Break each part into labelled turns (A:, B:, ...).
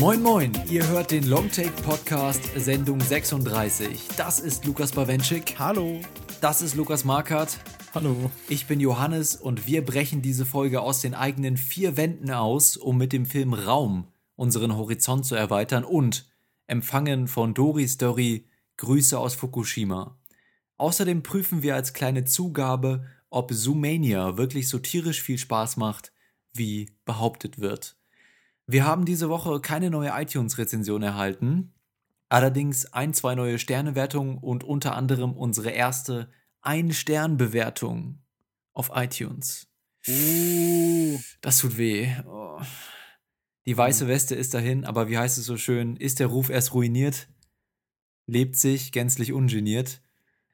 A: Moin Moin, ihr hört den Longtake Podcast Sendung 36. Das ist Lukas Bawenschik.
B: Hallo.
A: Das ist Lukas Markert.
B: Hallo.
A: Ich bin Johannes und wir brechen diese Folge aus den eigenen vier Wänden aus, um mit dem Film Raum unseren Horizont zu erweitern und empfangen von Dori Story Grüße aus Fukushima. Außerdem prüfen wir als kleine Zugabe, ob Zoomania wirklich so tierisch viel Spaß macht, wie behauptet wird. Wir haben diese Woche keine neue iTunes-Rezension erhalten, allerdings ein, zwei neue Sternewertungen und unter anderem unsere erste Ein-Stern-Bewertung auf iTunes.
B: Uh.
A: Das tut weh. Oh. Die weiße Weste ist dahin, aber wie heißt es so schön, ist der Ruf erst ruiniert, lebt sich gänzlich ungeniert.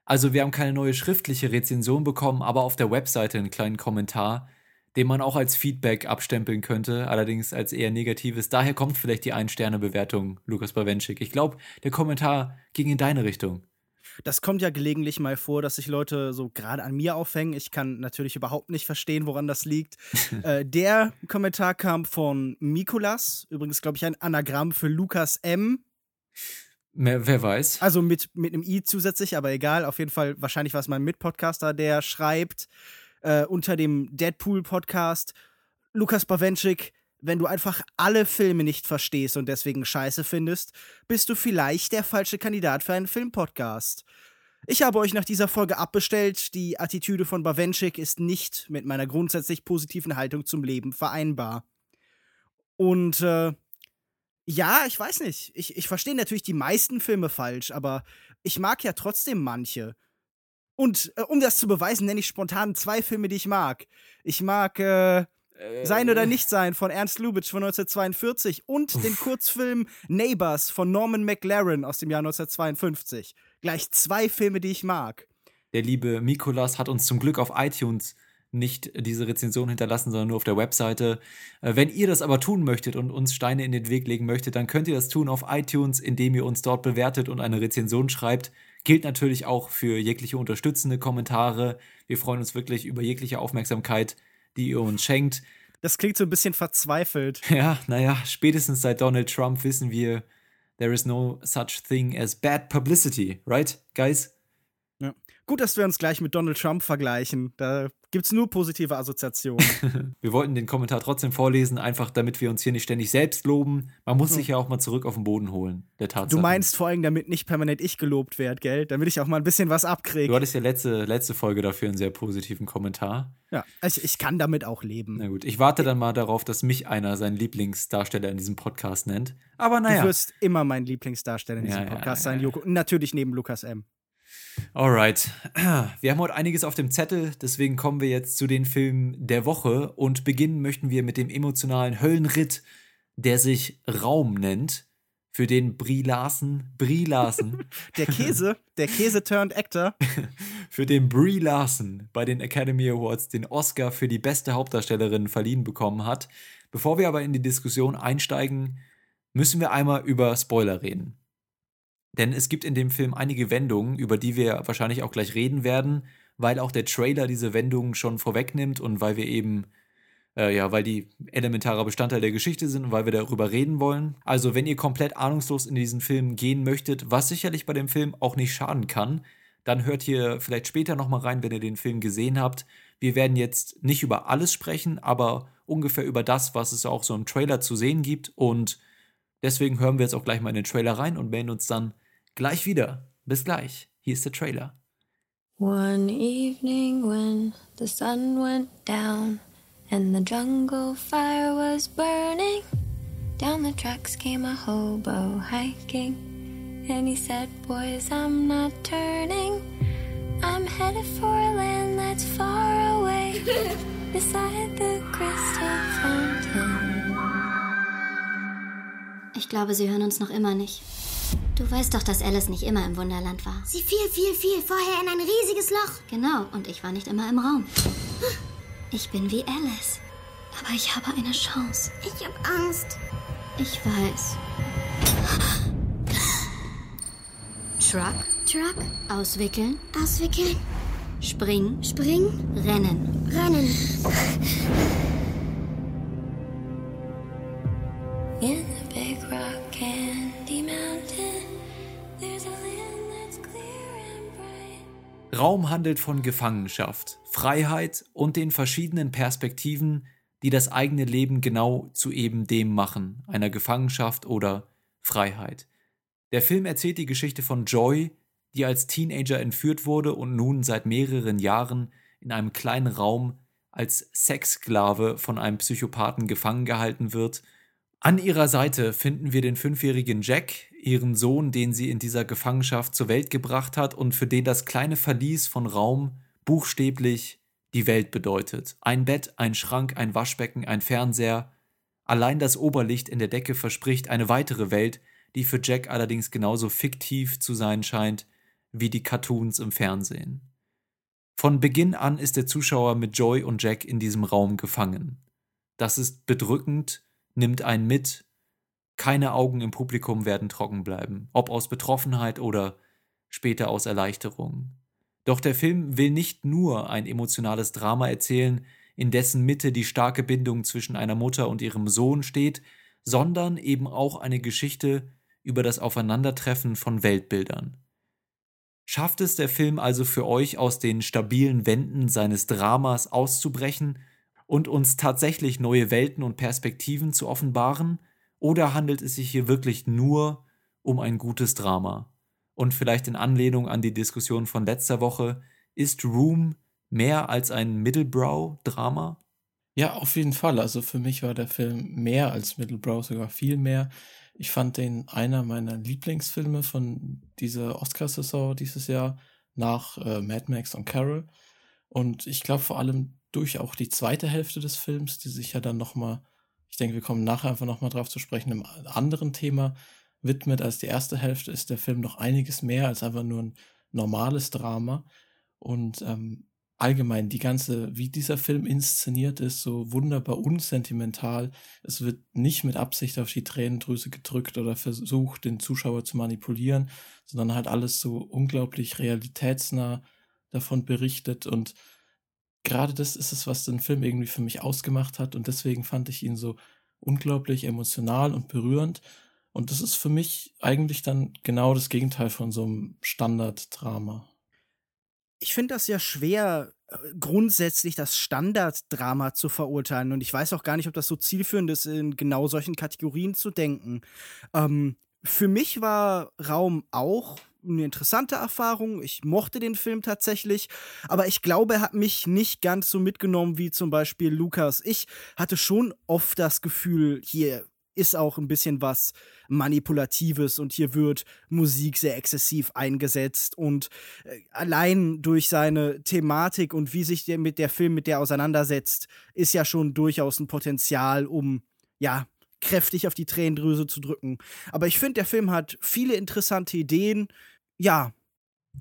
A: Also wir haben keine neue schriftliche Rezension bekommen, aber auf der Webseite einen kleinen Kommentar, den man auch als Feedback abstempeln könnte, allerdings als eher negatives. Daher kommt vielleicht die Ein-Sterne-Bewertung, Lukas Bawenschik. Ich glaube, der Kommentar ging in deine Richtung.
B: Das kommt ja gelegentlich mal vor, dass sich Leute so gerade an mir aufhängen. Ich kann natürlich überhaupt nicht verstehen, woran das liegt. äh, der Kommentar kam von Mikolas, übrigens, glaube ich, ein Anagramm für Lukas M.
A: Wer, weiß.
B: Also mit, mit einem I zusätzlich, aber egal. Auf jeden Fall, wahrscheinlich war es mein Mitpodcaster, der schreibt äh, unter dem Deadpool-Podcast, Lukas Bawenschik, wenn du einfach alle Filme nicht verstehst und deswegen scheiße findest, bist du vielleicht der falsche Kandidat für einen Filmpodcast. Ich habe euch nach dieser Folge abbestellt. Die Attitüde von Bawenschik ist nicht mit meiner grundsätzlich positiven Haltung zum Leben vereinbar. Und äh, ja, ich weiß nicht. Ich, ich verstehe natürlich die meisten Filme falsch, aber ich mag ja trotzdem manche. Und äh, um das zu beweisen, nenne ich spontan zwei Filme, die ich mag. Ich mag äh, Sein oder Nicht Sein von Ernst Lubitsch von 1942 und den Kurzfilm Neighbors von Norman McLaren aus dem Jahr 1952. Gleich zwei Filme, die ich mag.
A: Der liebe Mikolas hat uns zum Glück auf iTunes nicht diese Rezension hinterlassen, sondern nur auf der Webseite. Äh, Wenn ihr das aber tun möchtet und uns Steine in den Weg legen möchtet, dann könnt ihr das tun auf iTunes, indem ihr uns dort bewertet und eine Rezension schreibt. Gilt natürlich auch für jegliche unterstützende Kommentare. Wir freuen uns wirklich über jegliche Aufmerksamkeit, die ihr uns schenkt.
B: Das klingt so ein bisschen verzweifelt.
A: Ja, naja, spätestens seit Donald Trump wissen wir, there is no such thing as bad publicity, right, guys?
B: Gut, dass wir uns gleich mit Donald Trump vergleichen. Da gibt's nur positive Assoziationen.
A: Wir wollten den Kommentar trotzdem vorlesen, einfach damit wir uns hier nicht ständig selbst loben. Man muss sich ja auch mal zurück auf den Boden holen, der Tatsache.
B: du meinst vor allem, damit nicht permanent ich gelobt werde, gell? Damit ich auch mal ein bisschen was abkriege.
A: Du hattest ja letzte, letzte Folge dafür einen sehr positiven Kommentar.
B: Ja, also ich kann damit auch leben.
A: Na gut, ich warte dann mal darauf, dass mich einer seinen Lieblingsdarsteller in diesem Podcast nennt. Aber
B: Du
A: naja.
B: wirst immer mein Lieblingsdarsteller in diesem
A: Ja,
B: Podcast
A: ja,
B: sein,
A: ja.
B: Joko. Und natürlich neben Lukas M.
A: Alright. Wir haben heute einiges auf dem Zettel, deswegen kommen wir jetzt zu den Filmen der Woche und beginnen möchten wir mit dem emotionalen Höllenritt, der sich Raum nennt, für den Brie Larson, Brie Larson,
B: Der Käse, der Käse turned Actor.
A: für den Brie Larson bei den Academy Awards den Oscar für die beste Hauptdarstellerin verliehen bekommen hat. Bevor wir aber in die Diskussion einsteigen, müssen wir einmal über Spoiler reden. Denn es gibt in dem Film einige Wendungen, über die wir wahrscheinlich auch gleich reden werden, weil auch der Trailer diese Wendungen schon vorwegnimmt und weil wir eben, äh, ja, weil die elementarer Bestandteil der Geschichte sind und weil wir darüber reden wollen. Also, wenn ihr komplett ahnungslos in diesen Film gehen möchtet, was sicherlich bei dem Film auch nicht schaden kann, dann hört hier vielleicht später nochmal rein, wenn ihr den Film gesehen habt. Wir werden jetzt nicht über alles sprechen, aber ungefähr über das, was es auch so im Trailer zu sehen gibt. Und deswegen hören wir jetzt auch gleich mal in den Trailer rein und melden uns dann gleich wieder. Bis gleich. Hier ist der Trailer.
C: One evening when the sun went down and the jungle fire was burning, down the tracks came a hobo hiking. And he said, Boys, I'm not turning. I'm headed for a land that's far away, beside the crystal fountain.
D: Ich glaube, sie hören uns noch immer nicht. Du weißt doch, dass Alice nicht immer im Wunderland war.
E: Sie fiel, fiel, fiel vorher in ein riesiges Loch.
D: Genau, und ich war nicht immer im Raum. Ich bin wie Alice. Aber ich habe eine Chance.
E: Ich hab Angst.
D: Ich weiß. Truck?
E: Truck.
D: Auswickeln,
E: Auswickeln.
D: springen,
E: Springen.
D: rennen.
E: Rennen.
A: Handelt von Gefangenschaft, Freiheit und den verschiedenen Perspektiven, die das eigene Leben genau zu eben dem machen, einer Gefangenschaft oder Freiheit. Der Film erzählt die Geschichte von Joy, die als Teenager entführt wurde und nun seit mehreren Jahren in einem kleinen Raum als Sexsklave von einem Psychopathen gefangen gehalten wird. An ihrer Seite finden wir den fünfjährigen Jack, ihren Sohn, den sie in dieser Gefangenschaft zur Welt gebracht hat und für den das kleine Verlies von Raum buchstäblich die Welt bedeutet. Ein Bett, ein Schrank, ein Waschbecken, ein Fernseher. Allein das Oberlicht in der Decke verspricht eine weitere Welt, die für Jack allerdings genauso fiktiv zu sein scheint wie die Cartoons im Fernsehen. Von Beginn an ist der Zuschauer mit Joy und Jack in diesem Raum gefangen. Das ist bedrückend, nimmt einen mit. Keine Augen im Publikum werden trocken bleiben, ob aus Betroffenheit oder später aus Erleichterung. Doch der Film will nicht nur ein emotionales Drama erzählen, in dessen Mitte die starke Bindung zwischen einer Mutter und ihrem Sohn steht, sondern eben auch eine Geschichte über das Aufeinandertreffen von Weltbildern. Schafft es der Film also für euch aus den stabilen Wänden seines Dramas auszubrechen und uns tatsächlich neue Welten und Perspektiven zu offenbaren? Oder handelt es sich hier wirklich nur um ein gutes Drama? Und vielleicht in Anlehnung an die Diskussion von letzter Woche, ist Room mehr als ein Middlebrow-Drama?
F: Ja, auf jeden Fall. Also für mich war der Film mehr als Middlebrow, sogar viel mehr. Ich fand den einer meiner Lieblingsfilme von dieser Oscarsaison dieses Jahr nach äh, Mad Max und Carol. Und ich glaube vor allem durch auch die zweite Hälfte des Films, die sich ja dann nochmal, ich denke, wir kommen nachher einfach nochmal drauf zu sprechen, einem anderen Thema widmet als die erste Hälfte, ist der Film noch einiges mehr als einfach nur ein normales Drama. Und ähm, allgemein die ganze, wie dieser Film inszeniert ist, so wunderbar unsentimental. Es wird nicht mit Absicht auf die Tränendrüse gedrückt oder versucht, den Zuschauer zu manipulieren, sondern halt alles so unglaublich realitätsnah davon berichtet und gerade das ist es, was den Film irgendwie für mich ausgemacht hat und deswegen fand ich ihn so unglaublich emotional und berührend und das ist für mich eigentlich dann genau das Gegenteil von so einem Standarddrama
B: ich finde das ja schwer, äh, grundsätzlich das Standarddrama zu verurteilen. Und ich weiß auch gar nicht, ob das so zielführend ist, in genau solchen Kategorien zu denken. Ähm, für mich war Raum auch eine interessante Erfahrung. Ich mochte den Film tatsächlich, aber ich glaube, er hat mich nicht ganz so mitgenommen wie zum Beispiel Lukas. Ich hatte schon oft das Gefühl, hier ist auch ein bisschen was Manipulatives und hier wird Musik sehr exzessiv eingesetzt und äh, allein durch seine Thematik und wie sich der mit der Film mit der auseinandersetzt, ist ja schon durchaus ein Potenzial, um ja kräftig auf die Tränendrüse zu drücken. Aber ich finde, der Film hat viele interessante Ideen. Ja.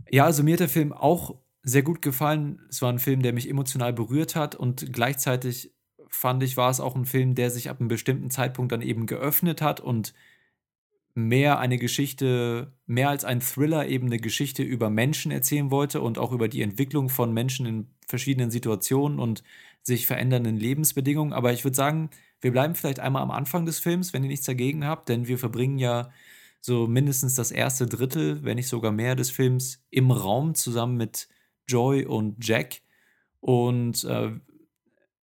A: Ja, also mir hat der Film auch sehr gut gefallen. Es war ein Film, der mich emotional berührt hat und gleichzeitig fand ich, war es auch ein Film, der sich ab einem bestimmten Zeitpunkt dann eben geöffnet hat und mehr eine Geschichte, mehr als ein Thriller eben eine Geschichte über Menschen erzählen wollte und auch über die Entwicklung von Menschen in verschiedenen Situationen und sich verändernden Lebensbedingungen. Aber ich würde sagen, wir bleiben vielleicht einmal am Anfang des Films, wenn ihr nichts dagegen habt, denn wir verbringen ja so mindestens das erste Drittel, wenn nicht sogar mehr des Films im Raum zusammen mit Joy und Jack. Und äh,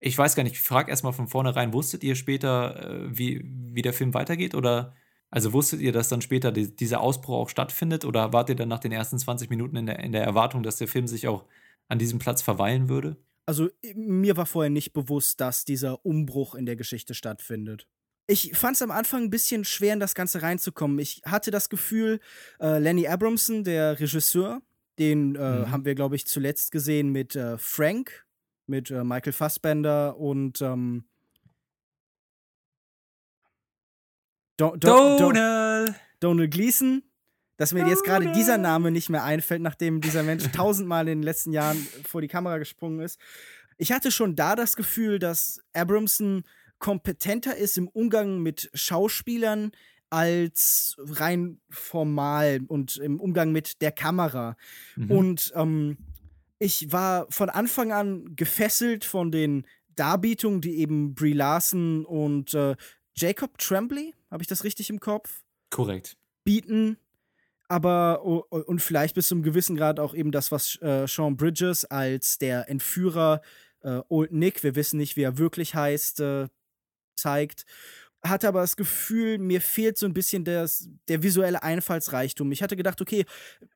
A: ich weiß gar nicht, ich frage erstmal von vornherein, wusstet ihr später, äh, wie, wie der Film weitergeht? Oder also wusstet ihr, dass dann später die, dieser Ausbruch auch stattfindet? Oder wart ihr dann nach den ersten 20 Minuten in der, in der Erwartung, dass der Film sich auch an diesem Platz verweilen würde?
B: Also mir war vorher nicht bewusst, dass dieser Umbruch in der Geschichte stattfindet. Ich fand es am Anfang ein bisschen schwer, in das Ganze reinzukommen. Ich hatte das Gefühl, äh, Lenny Abramson, der Regisseur, den äh, mhm. haben wir, glaube ich, zuletzt gesehen mit äh, Frank, mit äh, Michael Fassbender und ähm, Do Do Donald. Donald Gleason. Dass mir jetzt gerade dieser Name nicht mehr einfällt, nachdem dieser Mensch tausendmal in den letzten Jahren vor die Kamera gesprungen ist. Ich hatte schon da das Gefühl, dass Abramson kompetenter ist im Umgang mit Schauspielern als rein formal und im Umgang mit der Kamera. Mhm. Und ähm, ich war von Anfang an gefesselt von den Darbietungen, die eben Brie Larson und äh, Jacob Tremblay, habe ich das richtig im Kopf?
A: Korrekt.
B: Bieten. Aber und vielleicht bis zum gewissen Grad auch eben das, was äh, Sean Bridges als der Entführer äh, Old Nick, wir wissen nicht, wie er wirklich heißt, äh, zeigt hatte aber das Gefühl, mir fehlt so ein bisschen das, der visuelle Einfallsreichtum. Ich hatte gedacht, okay,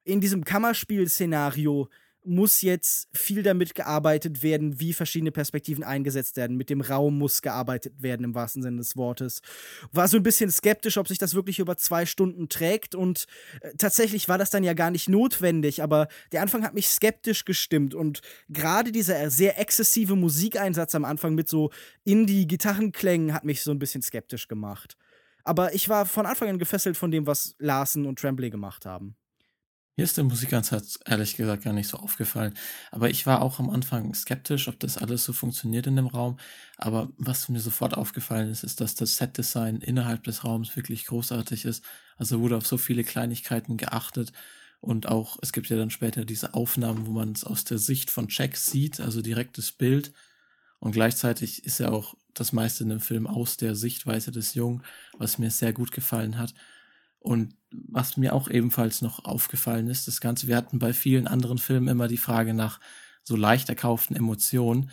B: in diesem Kammerspiel-Szenario muss jetzt viel damit gearbeitet werden, wie verschiedene Perspektiven eingesetzt werden. Mit dem Raum muss gearbeitet werden, im wahrsten Sinne des Wortes. War so ein bisschen skeptisch, ob sich das wirklich über zwei Stunden trägt. Und äh, tatsächlich war das dann ja gar nicht notwendig. Aber der Anfang hat mich skeptisch gestimmt. Und gerade dieser sehr exzessive Musikeinsatz am Anfang mit so Indie-Gitarrenklängen hat mich so ein bisschen skeptisch gemacht. Aber ich war von Anfang an gefesselt von dem, was Larsen und Tremblay gemacht haben.
F: Mir ist der Musikansatz ehrlich gesagt gar nicht so aufgefallen. Aber ich war auch am Anfang skeptisch, ob das alles so funktioniert in dem Raum. Aber was mir sofort aufgefallen ist, ist, dass das Setdesign innerhalb des Raums wirklich großartig ist. Also wurde auf so viele Kleinigkeiten geachtet. Und auch, es gibt ja dann später diese Aufnahmen, wo man es aus der Sicht von Jack sieht, also direktes Bild. Und gleichzeitig ist ja auch das meiste in dem Film aus der Sichtweise des Jungen, was mir sehr gut gefallen hat. Und was mir auch ebenfalls noch aufgefallen ist, das Ganze, wir hatten bei vielen anderen Filmen immer die Frage nach so leicht erkauften Emotionen.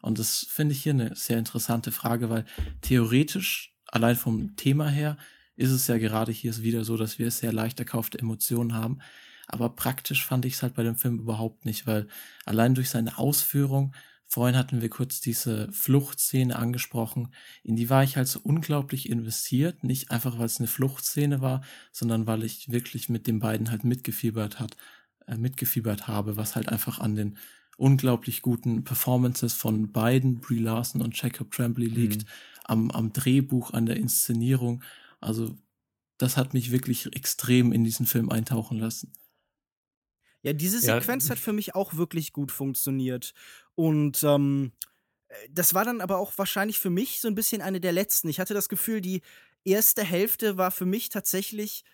F: Und das finde ich hier eine sehr interessante Frage, weil theoretisch, allein vom Thema her, ist es ja gerade hier wieder so, dass wir sehr leicht erkaufte Emotionen haben. Aber praktisch fand ich es halt bei dem Film überhaupt nicht, weil allein durch seine Ausführung Vorhin hatten wir kurz diese Fluchtszene angesprochen. In die war ich halt so unglaublich investiert. Nicht einfach, weil es eine Fluchtszene war, sondern weil ich wirklich mit den beiden halt mitgefiebert hat, äh, mitgefiebert habe, was halt einfach an den unglaublich guten Performances von beiden, Brie Larson und Jacob Tremblay liegt, mhm. am, am Drehbuch, an der Inszenierung. Also, das hat mich wirklich extrem in diesen Film eintauchen lassen.
B: Ja, diese Sequenz ja. hat für mich auch wirklich gut funktioniert. Und ähm, äh, das war dann aber auch wahrscheinlich für mich so ein bisschen eine der letzten. Ich hatte das Gefühl, die erste Hälfte war für mich tatsächlich,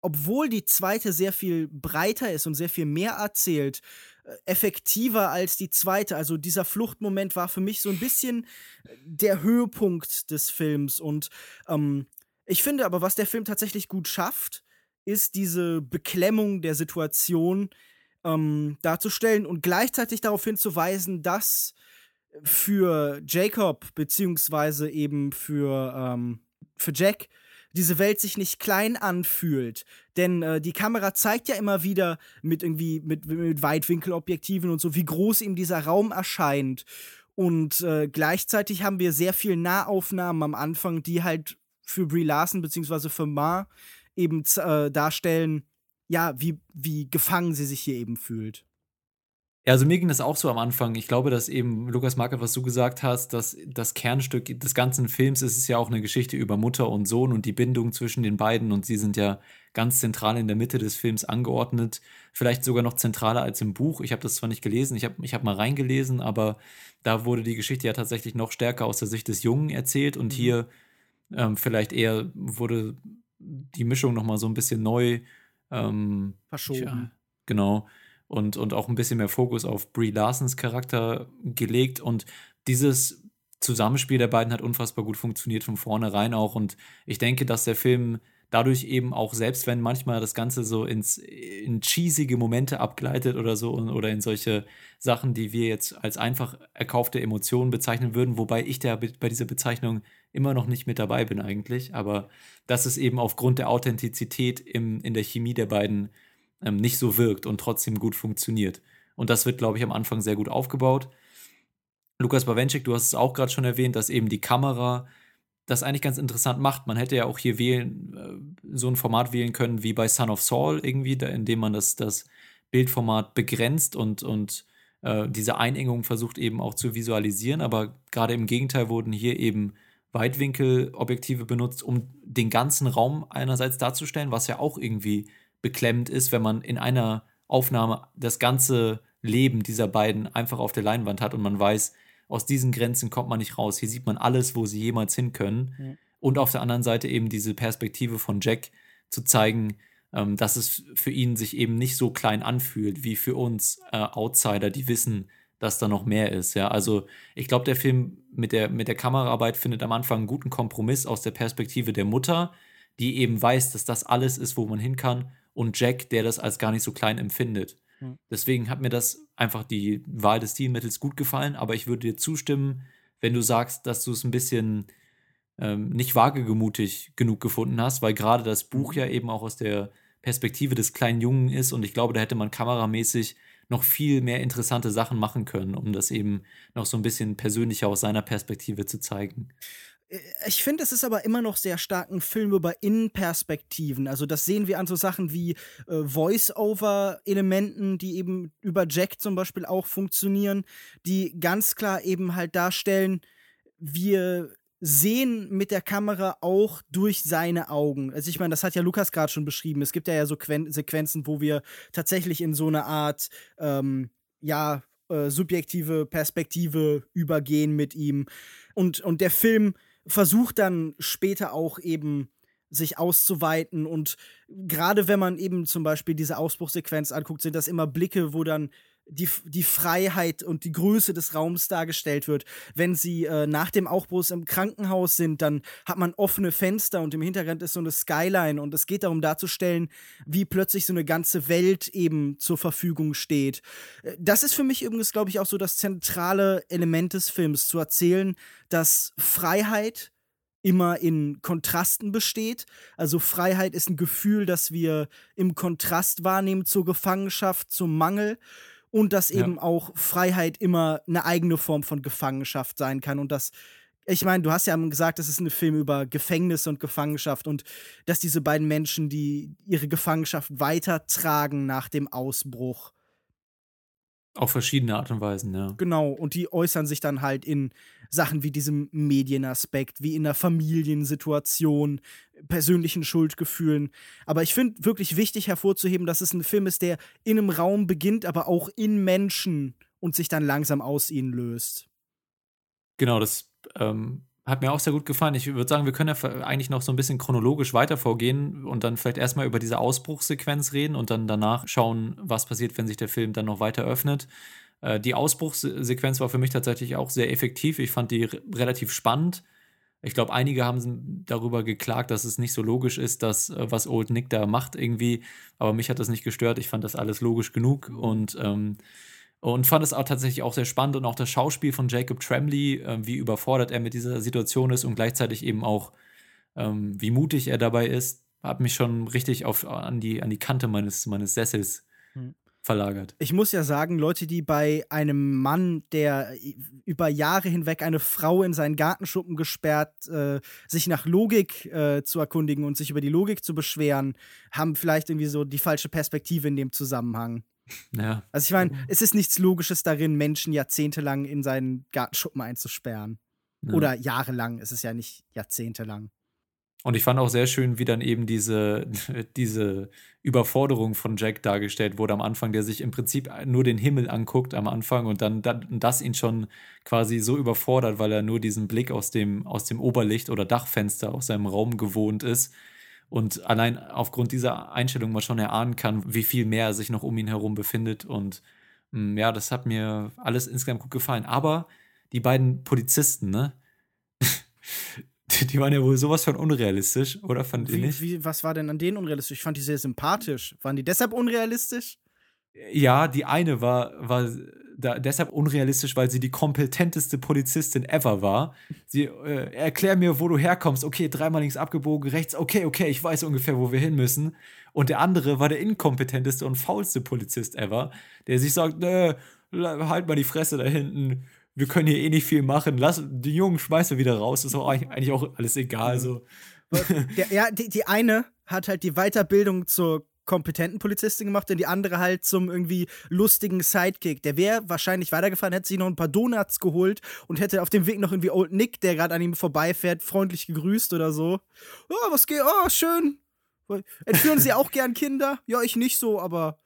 B: obwohl die zweite sehr viel breiter ist und sehr viel mehr erzählt, äh, effektiver als die zweite. Also dieser Fluchtmoment war für mich so ein bisschen äh, der Höhepunkt des Films. Und ähm, ich finde aber, was der Film tatsächlich gut schafft, ist diese Beklemmung der Situation ähm, darzustellen und gleichzeitig darauf hinzuweisen, dass für Jacob beziehungsweise eben für, ähm, für Jack diese Welt sich nicht klein anfühlt. Denn äh, die Kamera zeigt ja immer wieder mit irgendwie mit, mit Weitwinkelobjektiven und so, wie groß ihm dieser Raum erscheint. Und äh, gleichzeitig haben wir sehr viel Nahaufnahmen am Anfang, die halt für Brie Larson beziehungsweise für Ma eben äh, darstellen, ja, wie, wie gefangen sie sich hier eben fühlt.
A: Ja, also mir ging das auch so am Anfang. Ich glaube, dass eben, Lukas Marker, was du gesagt hast, dass das Kernstück des ganzen Films ist, ist ja auch eine Geschichte über Mutter und Sohn und die Bindung zwischen den beiden und sie sind ja ganz zentral in der Mitte des Films angeordnet. Vielleicht sogar noch zentraler als im Buch. Ich habe das zwar nicht gelesen, ich habe ich hab mal reingelesen, aber da wurde die Geschichte ja tatsächlich noch stärker aus der Sicht des Jungen erzählt und mhm. hier ähm, vielleicht eher wurde die Mischung nochmal so ein bisschen neu ähm,
B: verschoben. Ja,
A: genau. Und, und auch ein bisschen mehr Fokus auf Brie Larsons Charakter gelegt. Und dieses Zusammenspiel der beiden hat unfassbar gut funktioniert von vornherein auch. Und ich denke, dass der Film dadurch eben auch, selbst wenn manchmal das Ganze so ins, in cheesige Momente abgleitet oder so oder in solche Sachen, die wir jetzt als einfach erkaufte Emotionen bezeichnen würden, wobei ich da bei dieser Bezeichnung immer noch nicht mit dabei bin eigentlich, aber dass es eben aufgrund der Authentizität im, in der Chemie der beiden ähm, nicht so wirkt und trotzdem gut funktioniert. Und das wird, glaube ich, am Anfang sehr gut aufgebaut. Lukas Bawenschik, du hast es auch gerade schon erwähnt, dass eben die Kamera das eigentlich ganz interessant macht. Man hätte ja auch hier wählen, äh, so ein Format wählen können wie bei Son of Saul irgendwie, da, indem man das, das Bildformat begrenzt und, und äh, diese Einengung versucht eben auch zu visualisieren. Aber gerade im Gegenteil wurden hier eben Weitwinkelobjektive benutzt, um den ganzen Raum einerseits darzustellen, was ja auch irgendwie beklemmend ist, wenn man in einer Aufnahme das ganze Leben dieser beiden einfach auf der Leinwand hat und man weiß, aus diesen Grenzen kommt man nicht raus. Hier sieht man alles, wo sie jemals hin können. Und auf der anderen Seite eben diese Perspektive von Jack zu zeigen, ähm, dass es für ihn sich eben nicht so klein anfühlt wie für uns äh, Outsider, die wissen, dass da noch mehr ist. Ja, also ich glaube, der Film mit der, mit der Kameraarbeit findet am Anfang einen guten Kompromiss aus der Perspektive der Mutter, die eben weiß, dass das alles ist, wo man hin kann, und Jack, der das als gar nicht so klein empfindet. Mhm. Deswegen hat mir das einfach die Wahl des Stilmittels gut gefallen, aber ich würde dir zustimmen, wenn du sagst, dass du es ein bisschen ähm, nicht wagemutig genug gefunden hast, weil gerade das Buch mhm. ja eben auch aus der Perspektive des kleinen Jungen ist und ich glaube, da hätte man kameramäßig noch viel mehr interessante Sachen machen können, um das eben noch so ein bisschen persönlicher aus seiner Perspektive zu zeigen.
B: Äh, ich finde, es ist aber immer noch sehr stark ein Film über Innenperspektiven. Also das sehen wir an so Sachen wie äh, Voice-Over-Elementen, die eben über Jack zum Beispiel auch funktionieren, die ganz klar eben halt darstellen, wir sehen mit der Kamera auch durch seine Augen. Also ich meine, das hat ja Lukas gerade schon beschrieben. Es gibt ja, ja so Quen Sequenzen, wo wir tatsächlich in so eine Art, ähm, ja, äh, subjektive Perspektive übergehen mit ihm. Und, und der Film versucht dann später auch eben sich auszuweiten und gerade wenn man eben zum Beispiel diese Ausbruchsequenz anguckt, sind das immer Blicke, wo dann die, die Freiheit und die Größe des Raums dargestellt wird. Wenn sie äh, nach dem Aufbruch im Krankenhaus sind, dann hat man offene Fenster und im Hintergrund ist so eine Skyline und es geht darum darzustellen, wie plötzlich so eine ganze Welt eben zur Verfügung steht. Äh, das ist für mich übrigens, glaube ich, auch so das zentrale Element des Films, zu erzählen, dass Freiheit immer in Kontrasten besteht. Also Freiheit ist ein Gefühl, das wir im Kontrast wahrnehmen zur Gefangenschaft, zum Mangel und dass ja. eben auch Freiheit immer eine eigene Form von Gefangenschaft sein kann und dass ich meine, du hast ja gesagt, das ist ein Film über Gefängnis und Gefangenschaft und dass diese beiden Menschen, die ihre Gefangenschaft weitertragen nach dem Ausbruch.
A: Auf verschiedene Art und Weisen, ja.
B: Genau, und die äußern sich dann halt in Sachen wie diesem Medienaspekt, wie in der Familiensituation, persönlichen Schuldgefühlen. Aber ich finde wirklich wichtig hervorzuheben, dass es ein Film ist, der in einem Raum beginnt, aber auch in Menschen und sich dann langsam aus ihnen löst.
A: Genau, das ähm, hat mir auch sehr gut gefallen. Ich würde sagen, wir können ja eigentlich noch so ein bisschen chronologisch weiter vorgehen und dann vielleicht erstmal über diese Ausbruchssequenz reden und dann danach schauen, was passiert, wenn sich der Film dann noch weiter öffnet. Äh, die Ausbruchssequenz war für mich tatsächlich auch sehr effektiv. Ich fand die relativ spannend. Ich glaube, einige haben darüber geklagt, dass es nicht so logisch ist, dass äh, was Old Nick da macht irgendwie. Aber mich hat das nicht gestört. Ich fand das alles logisch genug und ähm, und fand es auch tatsächlich auch sehr spannend und auch das Schauspiel von Jacob Tremblay, äh, wie überfordert er mit dieser Situation ist und gleichzeitig eben auch, ähm, wie mutig er dabei ist, hat mich schon richtig auf, an, die, an die Kante meines, meines Sessels hm verlagert.
B: Ich muss ja sagen, Leute, die bei einem Mann, der über Jahre hinweg eine Frau in seinen Gartenschuppen gesperrt, äh, sich nach Logik äh, zu erkundigen und sich über die Logik zu beschweren, haben vielleicht irgendwie so die falsche Perspektive in dem Zusammenhang.
A: Ja.
B: Also ich meine, es ist nichts Logisches darin, Menschen jahrzehntelang in seinen Gartenschuppen einzusperren. Ja. Oder jahrelang, es ist ja nicht jahrzehntelang.
A: Und ich fand auch sehr schön, wie dann eben diese, diese Überforderung von Jack dargestellt wurde am Anfang, der sich im Prinzip nur den Himmel anguckt am Anfang und dann, das ihn schon quasi so überfordert, weil er nur diesen Blick aus dem, aus dem Oberlicht oder Dachfenster aus seinem Raum gewohnt ist. Und allein aufgrund dieser Einstellung man schon erahnen kann, wie viel mehr sich noch um ihn herum befindet. Und mh, mm, ja, das hat mir alles insgesamt gut gefallen. Aber die beiden Polizisten, ne? Die waren ja wohl sowas von unrealistisch, oder fand
B: ihr
A: nicht?
B: Wie, was war denn an denen unrealistisch? Ich fand die sehr sympathisch. Waren die deshalb unrealistisch?
A: Ja, die eine war, war da deshalb unrealistisch, weil sie die kompetenteste Polizistin ever war. Sie äh, erklär mir, wo du herkommst. Okay, dreimal links abgebogen, rechts. Okay, okay, ich weiß ungefähr, wo wir hin müssen. Und der andere war der inkompetenteste und faulste Polizist ever, der sich sagt, nö, halt mal die Fresse da hinten wir können hier eh nicht viel machen, lass die Jungen schmeißen wieder raus, ist auch eigentlich auch alles egal. So.
B: Der, ja, die, die eine hat halt die Weiterbildung zur kompetenten Polizistin gemacht und die andere halt zum irgendwie lustigen Sidekick. Der wäre wahrscheinlich weitergefahren, hätte sich noch ein paar Donuts geholt und hätte auf dem Weg noch irgendwie Old Nick, der gerade an ihm vorbeifährt, freundlich gegrüßt oder so. Oh, was geht? Oh, schön. Entführen Sie auch gern Kinder? Ja, ich nicht so, aber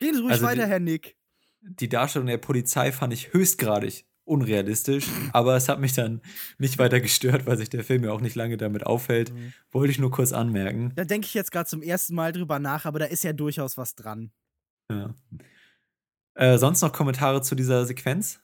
B: gehen Sie ruhig also weiter,
A: die,
B: Herr Nick.
A: Die Darstellung der Polizei fand ich höchstgradig unrealistisch, aber es hat mich dann nicht weiter gestört, weil sich der Film ja auch nicht lange damit aufhält. Mhm. Wollte ich nur kurz anmerken.
B: Da denke ich jetzt gerade zum ersten Mal drüber nach, aber da ist ja durchaus was dran.
A: Ja. Äh, sonst noch Kommentare zu dieser Sequenz?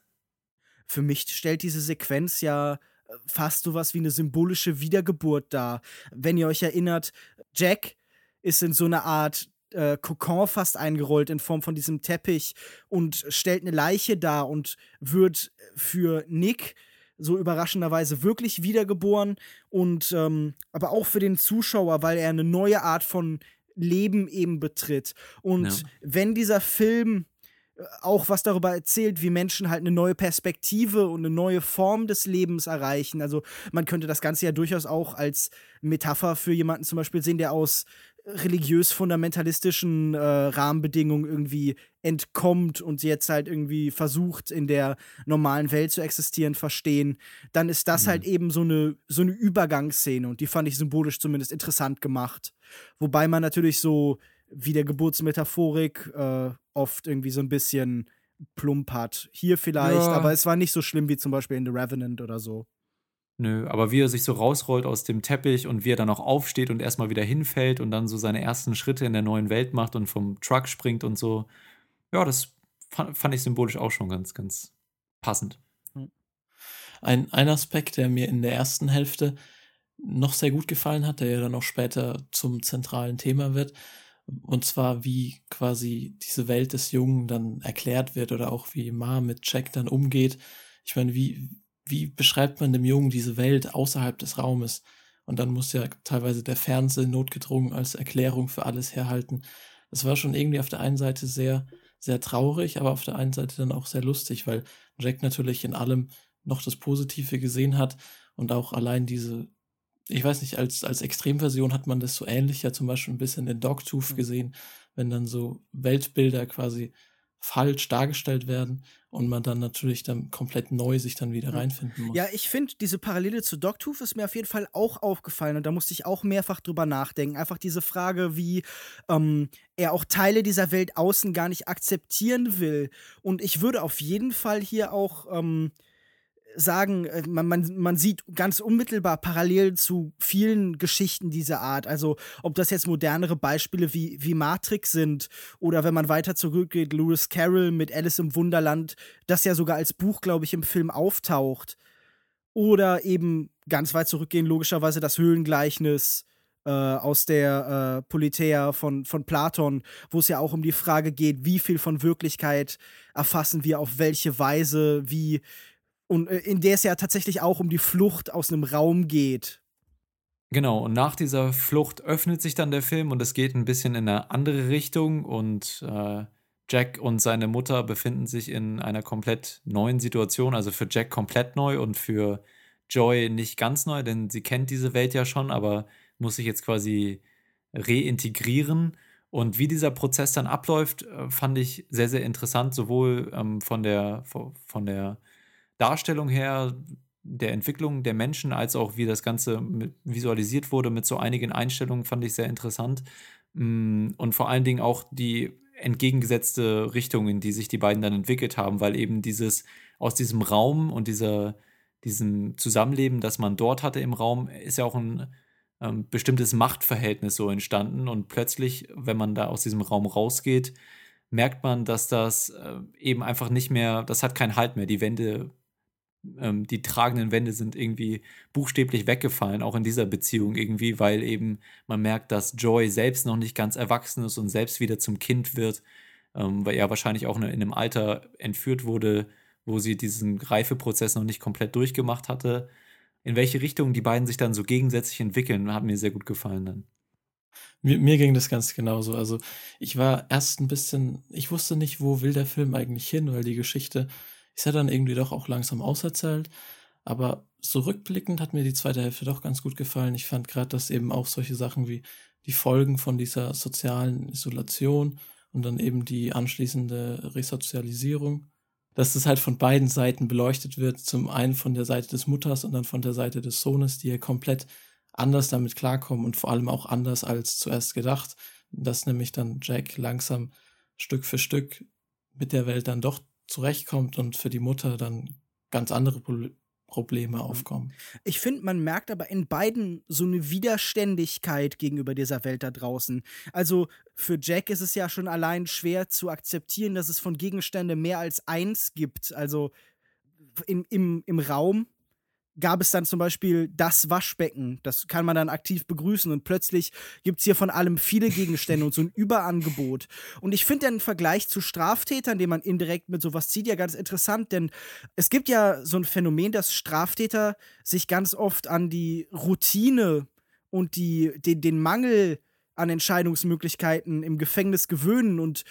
B: Für mich stellt diese Sequenz ja äh, fast so was wie eine symbolische Wiedergeburt dar. Wenn ihr euch erinnert, Jack ist in so einer Art äh, Kokon fast eingerollt in Form von diesem Teppich und stellt eine Leiche dar und wird für Nick so überraschenderweise wirklich wiedergeboren und ähm, aber auch für den Zuschauer, weil er eine neue Art von Leben eben betritt. Und ja. wenn dieser Film äh, auch was darüber erzählt, wie Menschen halt eine neue Perspektive und eine neue Form des Lebens erreichen. Also man könnte das Ganze ja durchaus auch als Metapher für jemanden zum Beispiel sehen, der aus religiös-fundamentalistischen äh, Rahmenbedingungen irgendwie entkommt und jetzt halt irgendwie versucht, in der normalen Welt zu existieren, verstehen, dann ist das halt mhm. halt eben so eine, so eine Übergangsszene und die fand ich symbolisch zumindest interessant gemacht. Wobei man natürlich so wie der Geburtsmetaphorik äh, oft irgendwie so ein bisschen plump hat. Hier vielleicht, ja. aber es war nicht so schlimm wie zum Beispiel in The Revenant oder so.
A: Nö, aber wie er sich so rausrollt aus dem Teppich und wie er dann auch aufsteht und erstmal wieder hinfällt und dann so seine ersten Schritte in der neuen Welt macht und vom Truck springt und so. Ja, das fand, ich symbolisch auch schon ganz, ganz passend.
F: Ein, ein Aspekt, der mir in der ersten Hälfte noch sehr gut gefallen hat, der ja dann auch später zum zentralen Thema wird, und zwar wie quasi diese Welt des Jungen dann erklärt wird oder auch wie Ma mit Jack dann umgeht. Ich meine, wie, wie beschreibt man dem Jungen diese Welt außerhalb des Raumes? Und dann muss ja teilweise der Fernseher notgedrungen als Erklärung für alles herhalten. Das war schon irgendwie auf der einen Seite sehr, sehr traurig, aber auf der einen Seite dann auch sehr lustig, weil Jack natürlich in allem noch das Positive gesehen hat und auch allein diese, ich weiß nicht, als, als Extremversion hat man das so ähnlich ja zum Beispiel ein bisschen in Dogtooth mhm. gesehen, wenn dann so Weltbilder quasi falsch dargestellt werden und man dann natürlich dann komplett neu sich dann wieder reinfinden muss.
B: Ja, ich finde, diese Parallele zu Dogtooth ist mir auf jeden Fall auch aufgefallen und da musste ich auch mehrfach drüber nachdenken. Einfach diese Frage, wie ähm, er auch Teile dieser Welt außen gar nicht akzeptieren will. Und ich würde auf jeden Fall hier auch ähm, sagen, äh, man, man, man sieht ganz unmittelbar parallel zu vielen Geschichten dieser Art. Also ob das jetzt modernere Beispiele wie, wie Matrix sind oder wenn man weiter zurückgeht, Lewis Carroll mit Alice im Wunderland, das ja sogar als Buch, glaube ich, im Film auftaucht. Oder eben ganz weit zurückgehen, logischerweise das Höhlengleichnis äh, aus der äh, Politeia von, von Platon, wo es ja auch um die Frage geht, wie viel von Wirklichkeit erfassen wir, auf welche Weise, wie und äh, in der es ja tatsächlich auch um die Flucht aus einem Raum geht.
A: Genau, und nach dieser Flucht öffnet sich dann der Film und es geht ein bisschen in eine andere Richtung und äh, Jack und seine Mutter befinden sich in einer komplett neuen Situation, also für Jack komplett neu und für Joy nicht ganz neu, denn sie kennt diese Welt ja schon, aber muss sich jetzt quasi reintegrieren. Und wie dieser Prozess dann abläuft, äh, fand ich sehr, sehr interessant, sowohl ähm, von der, von der Darstellung her, der Entwicklung der Menschen, als auch wie das Ganze visualisiert wurde mit so einigen Einstellungen, fand ich sehr interessant. Mm, und vor allen Dingen auch die entgegengesetzte Richtung, in die sich die beiden dann entwickelt haben, weil eben dieses aus diesem Raum und dieser, diesem Zusammenleben, das man dort hatte im Raum, ist ja auch ein ähm, bestimmtes Machtverhältnis so entstanden. Und plötzlich, wenn man da aus diesem Raum rausgeht, merkt man, dass das äh, eben einfach nicht mehr, das hat keinen Halt mehr. Die Wände ähm, die tragenden Wände sind irgendwie buchstäblich weggefallen, auch in dieser Beziehung irgendwie, weil eben man merkt, dass Joy selbst noch nicht ganz erwachsen ist und selbst wieder zum Kind wird, ähm, weil er wahrscheinlich auch in einem Alter entführt wurde, wo sie diesen Reifeprozess noch nicht komplett durchgemacht hatte. In welche Richtung die beiden sich dann so gegensätzlich entwickeln, hat mir sehr gut gefallen dann.
F: Mir, mir ging das ganz genauso. Also ich war erst ein bisschen, ich wusste nicht, wo will der Film eigentlich hin, weil die Geschichte ist ja dann irgendwie doch auch langsam auserzählt. Aber so rückblickend hat mir die zweite Hälfte doch ganz gut gefallen. Ich fand gerade, dass eben auch solche Sachen wie die Folgen von dieser sozialen Isolation und dann eben die anschließende Resozialisierung, dass das halt von beiden Seiten beleuchtet wird. Zum einen von der Seite des Mutters und dann von der Seite des Sohnes, die ja komplett anders damit klarkommen und vor allem auch anders als zuerst gedacht. Dass nämlich dann Jack langsam Stück für Stück mit der Welt dann doch zurechtkommt und für die Mutter dann ganz andere Pro Probleme aufkommen.
B: Ich finde, man merkt aber in beiden so eine Widerständigkeit gegenüber dieser Welt da draußen. Also für Jack ist es ja schon allein schwer zu akzeptieren, dass es von Gegenständen mehr als eins gibt. Also im, im, im Raum gab es dann zum Beispiel das Waschbecken. Das kann man dann aktiv begrüßen und plötzlich gibt es hier von allem viele Gegenstände und so ein Überangebot. Und ich finde den Vergleich zu Straftätern, den man indirekt mit sowas zieht, ja ganz interessant, denn es gibt ja so ein Phänomen, dass Straftäter sich ganz oft an die Routine und die, den, den Mangel an Entscheidungsmöglichkeiten im Gefängnis gewöhnen und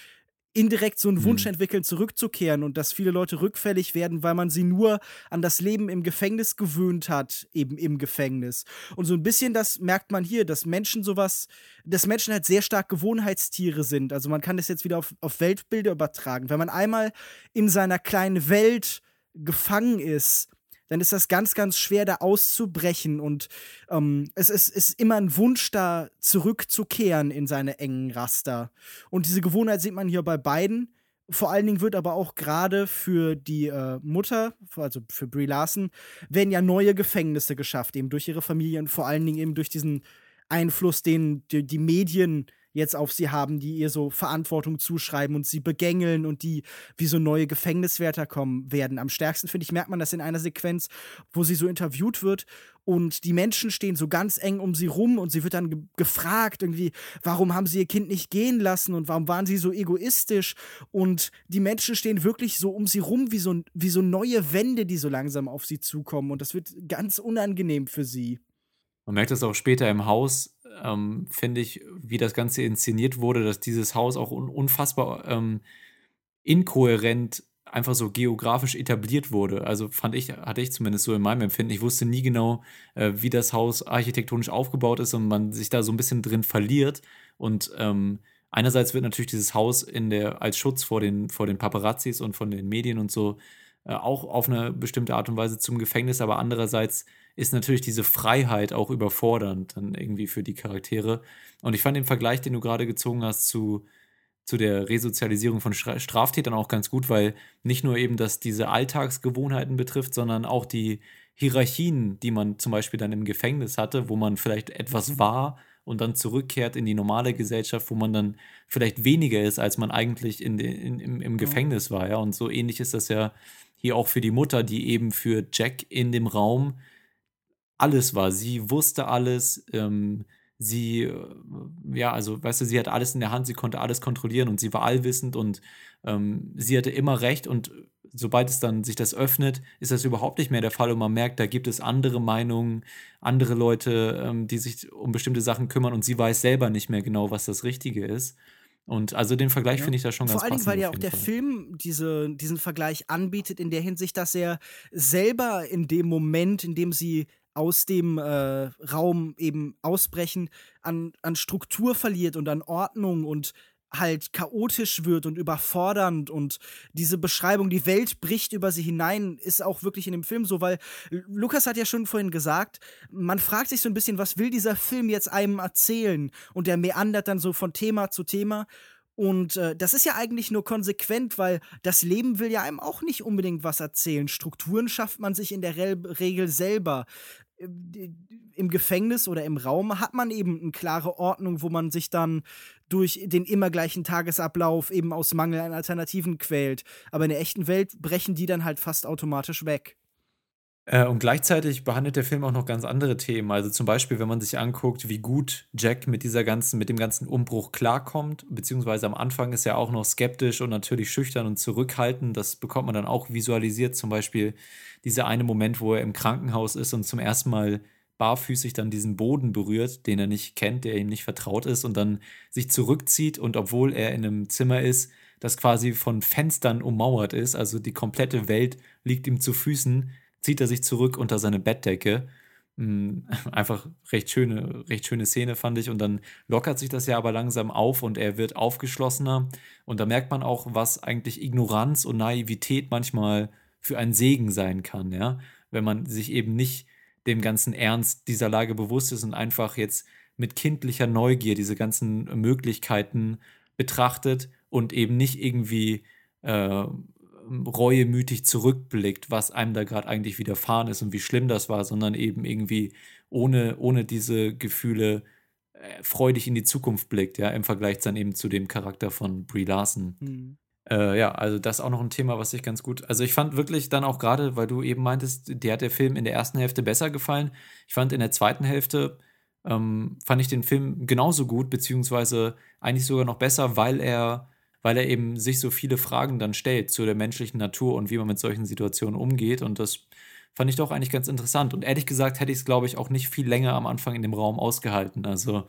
B: indirekt so einen Wunsch mhm. entwickeln, zurückzukehren und dass viele Leute rückfällig werden, weil man sie nur an das Leben im Gefängnis gewöhnt hat, eben im Gefängnis. Und so ein bisschen das merkt man hier, dass Menschen sowas, dass Menschen halt sehr stark Gewohnheitstiere sind. Also man kann das jetzt wieder auf, auf Weltbilder übertragen. Wenn man einmal in seiner kleinen Welt gefangen ist, dann ist das ganz, ganz schwer, da auszubrechen. Und ähm, es ist, ist immer ein Wunsch, da zurückzukehren in seine engen Raster. Und diese Gewohnheit sieht man hier bei beiden. Vor allen Dingen wird aber auch gerade für die äh, Mutter, also für Brie Larson, werden ja neue Gefängnisse geschafft, eben durch ihre Familie und vor allen Dingen eben durch diesen Einfluss, den die, die Medien jetzt auf sie haben, die ihr so Verantwortung zuschreiben und sie begängeln und die wie so neue Gefängniswärter kommen werden. Am stärksten, finde ich, merkt man das in einer Sequenz, wo sie so interviewt wird und die Menschen stehen so ganz eng um sie rum und sie wird dann ge gefragt irgendwie, warum haben sie ihr Kind nicht gehen lassen und warum waren sie so egoistisch und die Menschen stehen wirklich so um sie rum wie so, wie so neue Wände, die so langsam auf sie zukommen und das wird ganz unangenehm für sie.
A: Man merkt das auch später im Haus, ähm, finde ich, wie das Ganze inszeniert wurde, dass dieses Haus auch un unfassbar ähm, inkohärent einfach so geografisch etabliert wurde. Also fand ich, hatte ich zumindest so in meinem Empfinden. Ich wusste nie genau, äh, wie das Haus architektonisch aufgebaut ist und man sich da so ein bisschen drin verliert. Und ähm, einerseits wird natürlich dieses Haus in der, als Schutz vor den, vor den Paparazzis und von den Medien und so äh, auch auf eine bestimmte Art und Weise zum Gefängnis, aber andererseits ist natürlich diese Freiheit auch überfordernd dann irgendwie für die Charaktere. Und ich fand den Vergleich, den du gerade gezogen hast zu, zu der Resozialisierung von Straftätern auch ganz gut, weil nicht nur eben das diese Alltagsgewohnheiten betrifft, sondern auch die Hierarchien, die man zum Beispiel dann im Gefängnis hatte, wo man vielleicht etwas war und dann zurückkehrt in die normale Gesellschaft, wo man dann vielleicht weniger ist, als man eigentlich in in, im, im Gefängnis war. Ja? Und so ähnlich ist das ja hier auch für die Mutter, die eben für Jack in dem Raum alles war. Sie wusste alles, ähm, sie, äh, ja, also, weißt du, sie hat alles in der Hand, sie konnte alles kontrollieren und sie war allwissend und ähm, sie hatte immer recht und sobald es dann sich das öffnet, ist das überhaupt nicht mehr der Fall und man merkt, da gibt es andere Meinungen, andere Leute, ähm, die sich um bestimmte Sachen kümmern und sie weiß selber nicht mehr genau, was das Richtige ist. Und also den Vergleich ja. finde ich da schon ganz
B: Vor allen Dingen, weil ja auch der Fall. Film diese, diesen Vergleich anbietet, in der Hinsicht, dass er selber in dem Moment, in dem sie aus dem äh, Raum eben ausbrechen, an, an Struktur verliert und an Ordnung und halt chaotisch wird und überfordernd und diese Beschreibung, die Welt bricht über sie hinein, ist auch wirklich in dem Film so, weil Lukas hat ja schon vorhin gesagt, man fragt sich so ein bisschen, was will dieser Film jetzt einem erzählen? Und der meandert dann so von Thema zu Thema und äh, das ist ja eigentlich nur konsequent, weil das Leben will ja einem auch nicht unbedingt was erzählen. Strukturen schafft man sich in der Re Regel selber. Äh, Im Gefängnis oder im Raum hat man eben eine klare Ordnung, wo man sich dann durch den immer gleichen Tagesablauf eben aus Mangel an Alternativen quält. Aber in der echten Welt brechen die dann halt fast automatisch weg.
A: Äh, und gleichzeitig behandelt der Film auch noch ganz andere Themen. Also zum Beispiel, wenn man sich anguckt, wie gut Jack mit dieser ganzen, mit dem ganzen Umbruch klarkommt, beziehungsweise am Anfang ist er auch noch skeptisch und natürlich schüchtern und zurückhaltend. Das bekommt man dann auch visualisiert. Zum Beispiel dieser eine Moment, wo er im Krankenhaus ist und zum ersten Mal barfüßig dann diesen Boden berührt, den er nicht kennt, der ihm nicht vertraut ist und dann sich zurückzieht und obwohl er in einem Zimmer ist, das quasi von Fenstern ummauert ist, also die komplette Welt liegt ihm zu Füßen, zieht er sich zurück unter seine Bettdecke. Mm, einfach recht schöne, recht schöne Szene, fand ich. Und dann lockert sich das ja aber langsam auf und er wird aufgeschlossener. Und da merkt man auch, was eigentlich Ignoranz und Naivität manchmal für ein Segen sein kann, ja. Wenn man sich eben nicht dem ganzen Ernst dieser Lage bewusst ist und einfach jetzt mit kindlicher Neugier diese ganzen Möglichkeiten betrachtet und eben nicht irgendwie äh, reuemütig zurückblickt, was einem da gerade eigentlich widerfahren ist und wie schlimm das war, sondern eben irgendwie ohne, ohne diese Gefühle äh, freudig in die Zukunft blickt, ja, im Vergleich dann eben zu dem Charakter von Brie Larson.
B: Hm.
A: Äh, ja, also das ist auch noch ein Thema, was ich ganz gut. Also ich fand wirklich dann auch gerade, weil du eben meintest, dir hat der Film in der ersten Hälfte besser gefallen. Ich fand in der zweiten Hälfte ähm, fand ich den Film genauso gut, beziehungsweise eigentlich sogar noch besser, weil er, weil er eben sich so viele Fragen dann stellt zu der menschlichen Natur und wie man mit solchen Situationen umgeht. Und das fand ich doch eigentlich ganz interessant. Und ehrlich gesagt hätte ich es, glaube ich, auch nicht viel länger am Anfang in dem Raum ausgehalten. Also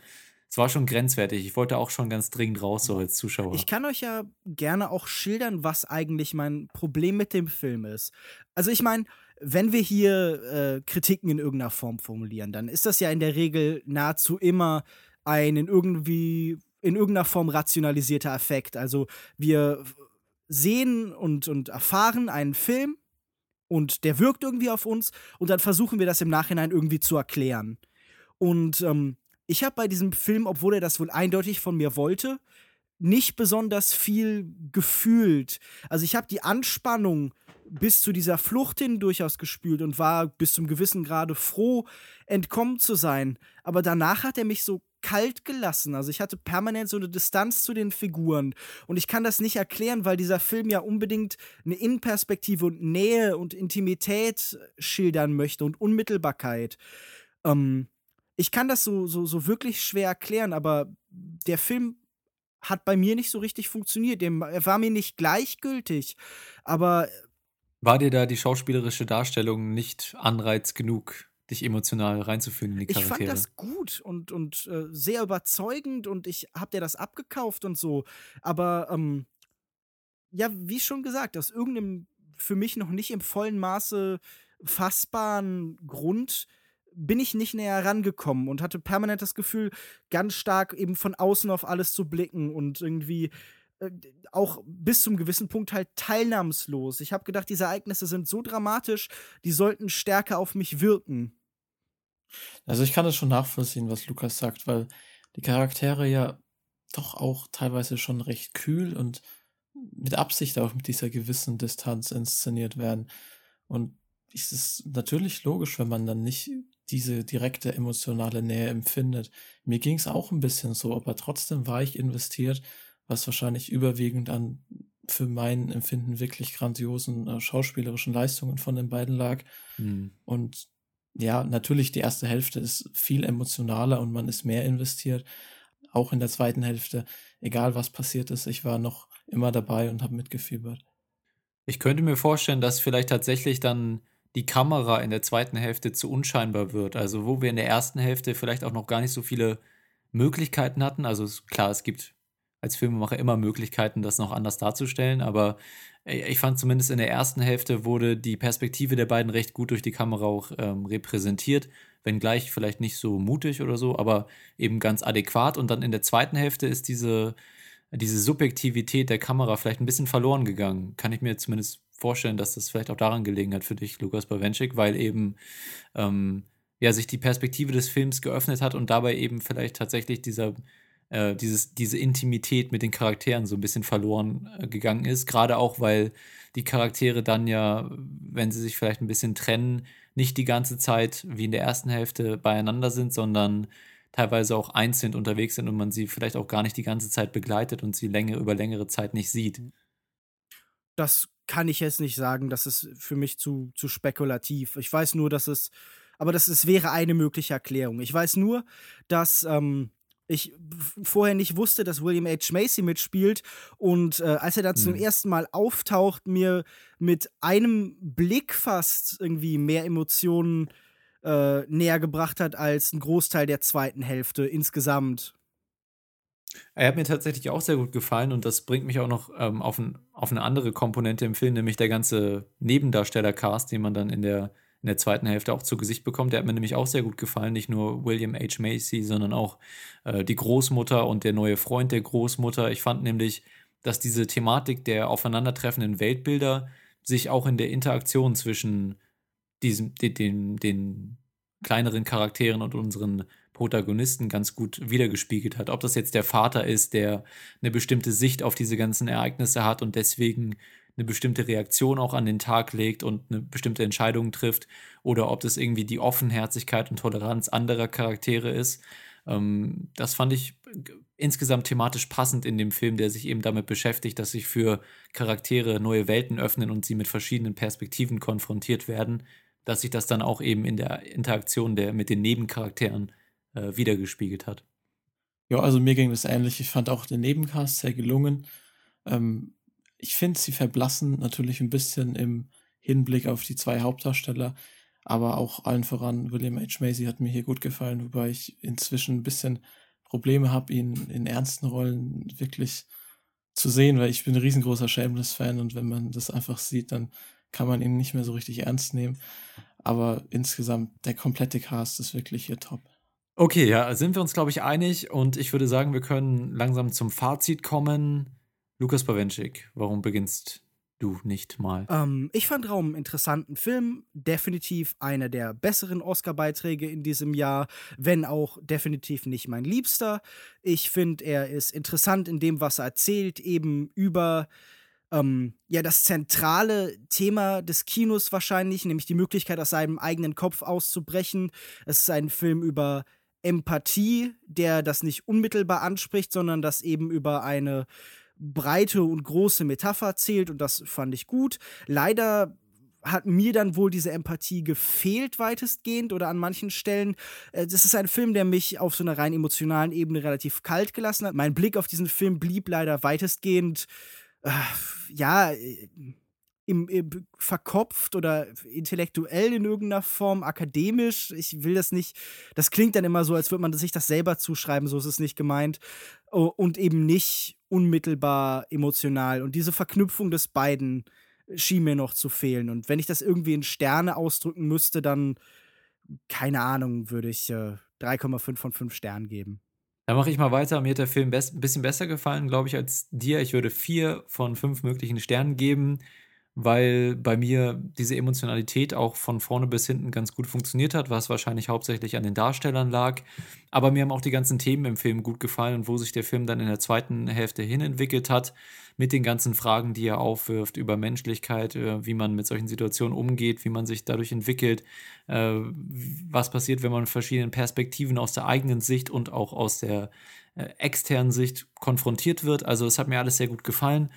A: es war schon grenzwertig. Ich wollte auch schon ganz dringend raus, so als Zuschauer.
B: Ich kann euch ja gerne auch schildern, was eigentlich mein Problem mit dem Film ist. Also ich meine, wenn wir hier äh, Kritiken in irgendeiner Form formulieren, dann ist das ja in der Regel nahezu immer ein in irgendwie in irgendeiner Form rationalisierter Effekt. Also wir sehen und, und erfahren einen Film und der wirkt irgendwie auf uns und dann versuchen wir das im Nachhinein irgendwie zu erklären. Und ähm, ich habe bei diesem Film, obwohl er das wohl eindeutig von mir wollte, nicht besonders viel gefühlt. Also ich habe die Anspannung bis zu dieser Flucht hin durchaus gespült und war bis zum gewissen Grade froh, entkommen zu sein. Aber danach hat er mich so kalt gelassen. Also ich hatte permanent so eine Distanz zu den Figuren. Und ich kann das nicht erklären, weil dieser Film ja unbedingt eine Innenperspektive und Nähe und Intimität schildern möchte und Unmittelbarkeit. Ähm, ich kann das so, so, so wirklich schwer erklären, aber der Film hat bei mir nicht so richtig funktioniert. Er war mir nicht gleichgültig, aber.
A: War dir da die schauspielerische Darstellung nicht Anreiz genug, dich emotional reinzufühlen in die Charaktere?
B: Ich fand das gut und, und äh, sehr überzeugend und ich hab dir das abgekauft und so. Aber ähm, ja, wie schon gesagt, aus irgendeinem für mich noch nicht im vollen Maße fassbaren Grund bin ich nicht näher rangekommen und hatte permanent das Gefühl, ganz stark eben von außen auf alles zu blicken und irgendwie auch bis zum gewissen Punkt halt teilnahmslos. Ich habe gedacht, diese Ereignisse sind so dramatisch, die sollten stärker auf mich wirken.
F: Also ich kann das schon nachvollziehen, was Lukas sagt, weil die Charaktere ja doch auch teilweise schon recht kühl und mit Absicht auch mit dieser gewissen Distanz inszeniert werden. Und es ist natürlich logisch, wenn man dann nicht diese direkte emotionale Nähe empfindet. Mir ging es auch ein bisschen so, aber trotzdem war ich investiert, was wahrscheinlich überwiegend an für mein Empfinden wirklich grandiosen äh, schauspielerischen Leistungen von den beiden lag. Mhm. Und ja, natürlich die erste Hälfte ist viel emotionaler und man ist mehr investiert. Auch in der zweiten Hälfte, egal was passiert ist, ich war noch immer dabei und habe mitgefiebert.
A: Ich könnte mir vorstellen, dass vielleicht tatsächlich dann die Kamera in der zweiten Hälfte zu unscheinbar wird. Also wo wir in der ersten Hälfte vielleicht auch noch gar nicht so viele Möglichkeiten hatten. Also klar, es gibt als Filmemacher immer Möglichkeiten, das noch anders darzustellen, aber ich fand zumindest in der ersten Hälfte wurde die Perspektive der beiden recht gut durch die Kamera auch ähm, repräsentiert, wenngleich vielleicht nicht so mutig oder so, aber eben ganz adäquat. Und dann in der zweiten Hälfte ist diese, diese Subjektivität der Kamera vielleicht ein bisschen verloren gegangen. Kann ich mir zumindest vorstellen, dass das vielleicht auch daran gelegen hat für dich, Lukas Bawenschik, weil eben ähm, ja, sich die Perspektive des Films geöffnet hat und dabei eben vielleicht tatsächlich dieser, äh, dieses, diese Intimität mit den Charakteren so ein bisschen verloren äh, gegangen ist. Gerade auch, weil die Charaktere dann ja, wenn sie sich vielleicht ein bisschen trennen, nicht die ganze Zeit wie in der ersten Hälfte beieinander sind, sondern teilweise auch einzeln unterwegs sind und man sie vielleicht auch gar nicht die ganze Zeit begleitet und sie länger über längere Zeit nicht sieht.
B: Das kann ich jetzt nicht sagen, das ist für mich zu, zu spekulativ. Ich weiß nur, dass es, aber das ist, wäre eine mögliche Erklärung. Ich weiß nur, dass ähm, ich vorher nicht wusste, dass William H. Macy mitspielt und äh, als er dann hm. zum ersten Mal auftaucht, mir mit einem Blick fast irgendwie mehr Emotionen äh, näher gebracht hat als ein Großteil der zweiten Hälfte insgesamt.
A: Er hat mir tatsächlich auch sehr gut gefallen und das bringt mich auch noch ähm, auf, ein, auf eine andere Komponente im Film, nämlich der ganze Nebendarsteller-Cast, den man dann in der, in der zweiten Hälfte auch zu Gesicht bekommt. Der hat mir nämlich auch sehr gut gefallen, nicht nur William H. Macy, sondern auch äh, die Großmutter und der neue Freund der Großmutter. Ich fand nämlich, dass diese Thematik der aufeinandertreffenden Weltbilder sich auch in der Interaktion zwischen diesem, den, den, den kleineren Charakteren und unseren Protagonisten ganz gut wiedergespiegelt hat. Ob das jetzt der Vater ist, der eine bestimmte Sicht auf diese ganzen Ereignisse hat und deswegen eine bestimmte Reaktion auch an den Tag legt und eine bestimmte Entscheidung trifft oder ob das irgendwie die Offenherzigkeit und Toleranz anderer Charaktere ist. Ähm, das fand ich insgesamt thematisch passend in dem Film, der sich eben damit beschäftigt, dass sich für Charaktere neue Welten öffnen und sie mit verschiedenen Perspektiven konfrontiert werden, dass sich das dann auch eben in der Interaktion der, mit den Nebencharakteren äh, wiedergespiegelt hat.
F: Ja, also mir ging das ähnlich. Ich fand auch den Nebencast sehr gelungen. Ähm, ich finde, sie verblassen natürlich ein bisschen im Hinblick auf die zwei Hauptdarsteller, aber auch allen voran William H. Macy hat mir hier gut gefallen, wobei ich inzwischen ein bisschen Probleme habe, ihn in ernsten Rollen wirklich zu sehen, weil ich bin ein riesengroßer Shameless-Fan und wenn man das einfach sieht, dann kann man ihn nicht mehr so richtig ernst nehmen. Aber insgesamt, der komplette Cast ist wirklich hier top.
A: Okay, ja, sind wir uns, glaube ich, einig und ich würde sagen, wir können langsam zum Fazit kommen. Lukas Bawenschik, warum beginnst du nicht mal?
B: Ähm, ich fand Raum einen interessanten Film. Definitiv einer der besseren Oscar-Beiträge in diesem Jahr, wenn auch definitiv nicht mein Liebster. Ich finde, er ist interessant in dem, was er erzählt, eben über ähm, ja, das zentrale Thema des Kinos wahrscheinlich, nämlich die Möglichkeit, aus seinem eigenen Kopf auszubrechen. Es ist ein Film über Empathie, der das nicht unmittelbar anspricht, sondern das eben über eine breite und große Metapher zählt und das fand ich gut. Leider hat mir dann wohl diese Empathie gefehlt weitestgehend oder an manchen Stellen. Äh, das ist ein Film, der mich auf so einer rein emotionalen Ebene relativ kalt gelassen hat. Mein Blick auf diesen Film blieb leider weitestgehend, äh, ja, äh, im, im, verkopft oder intellektuell in irgendeiner Form, akademisch. Ich will das nicht, das klingt dann immer so, als würde man sich das selber zuschreiben, so ist es nicht gemeint. Und eben nicht unmittelbar emotional. Und diese Verknüpfung des beiden schien mir noch zu fehlen. Und wenn ich das irgendwie in Sterne ausdrücken müsste, dann, keine Ahnung, würde ich äh, 3,5 von 5 Sternen geben.
A: Dann mache ich mal weiter. Mir hat der Film ein bisschen besser gefallen, glaube ich, als dir. Ich würde 4 von 5 möglichen Sternen geben weil bei mir diese Emotionalität auch von vorne bis hinten ganz gut funktioniert hat, was wahrscheinlich hauptsächlich an den Darstellern lag. Aber mir haben auch die ganzen Themen im Film gut gefallen und wo sich der Film dann in der zweiten Hälfte hin entwickelt hat, mit den ganzen Fragen, die er aufwirft über Menschlichkeit, äh, wie man mit solchen Situationen umgeht, wie man sich dadurch entwickelt, äh, was passiert, wenn man verschiedenen Perspektiven aus der eigenen Sicht und auch aus der äh, externen Sicht konfrontiert wird. Also es hat mir alles sehr gut gefallen.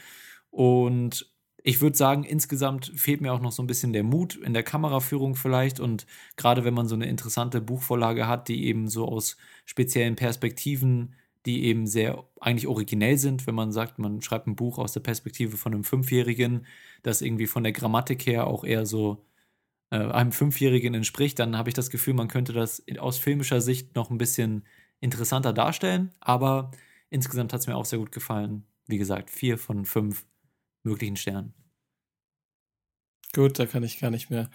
A: Und ich würde sagen, insgesamt fehlt mir auch noch so ein bisschen der Mut in der Kameraführung vielleicht. Und gerade wenn man so eine interessante Buchvorlage hat, die eben so aus speziellen Perspektiven, die eben sehr eigentlich originell sind, wenn man sagt, man schreibt ein Buch aus der Perspektive von einem Fünfjährigen, das irgendwie von der Grammatik her auch eher so äh, einem Fünfjährigen entspricht, dann habe ich das Gefühl, man könnte das aus filmischer Sicht noch ein bisschen interessanter darstellen. Aber insgesamt hat es mir auch sehr gut gefallen. Wie gesagt, vier von fünf möglichen Sternen.
F: Gut, da kann ich gar nicht mehr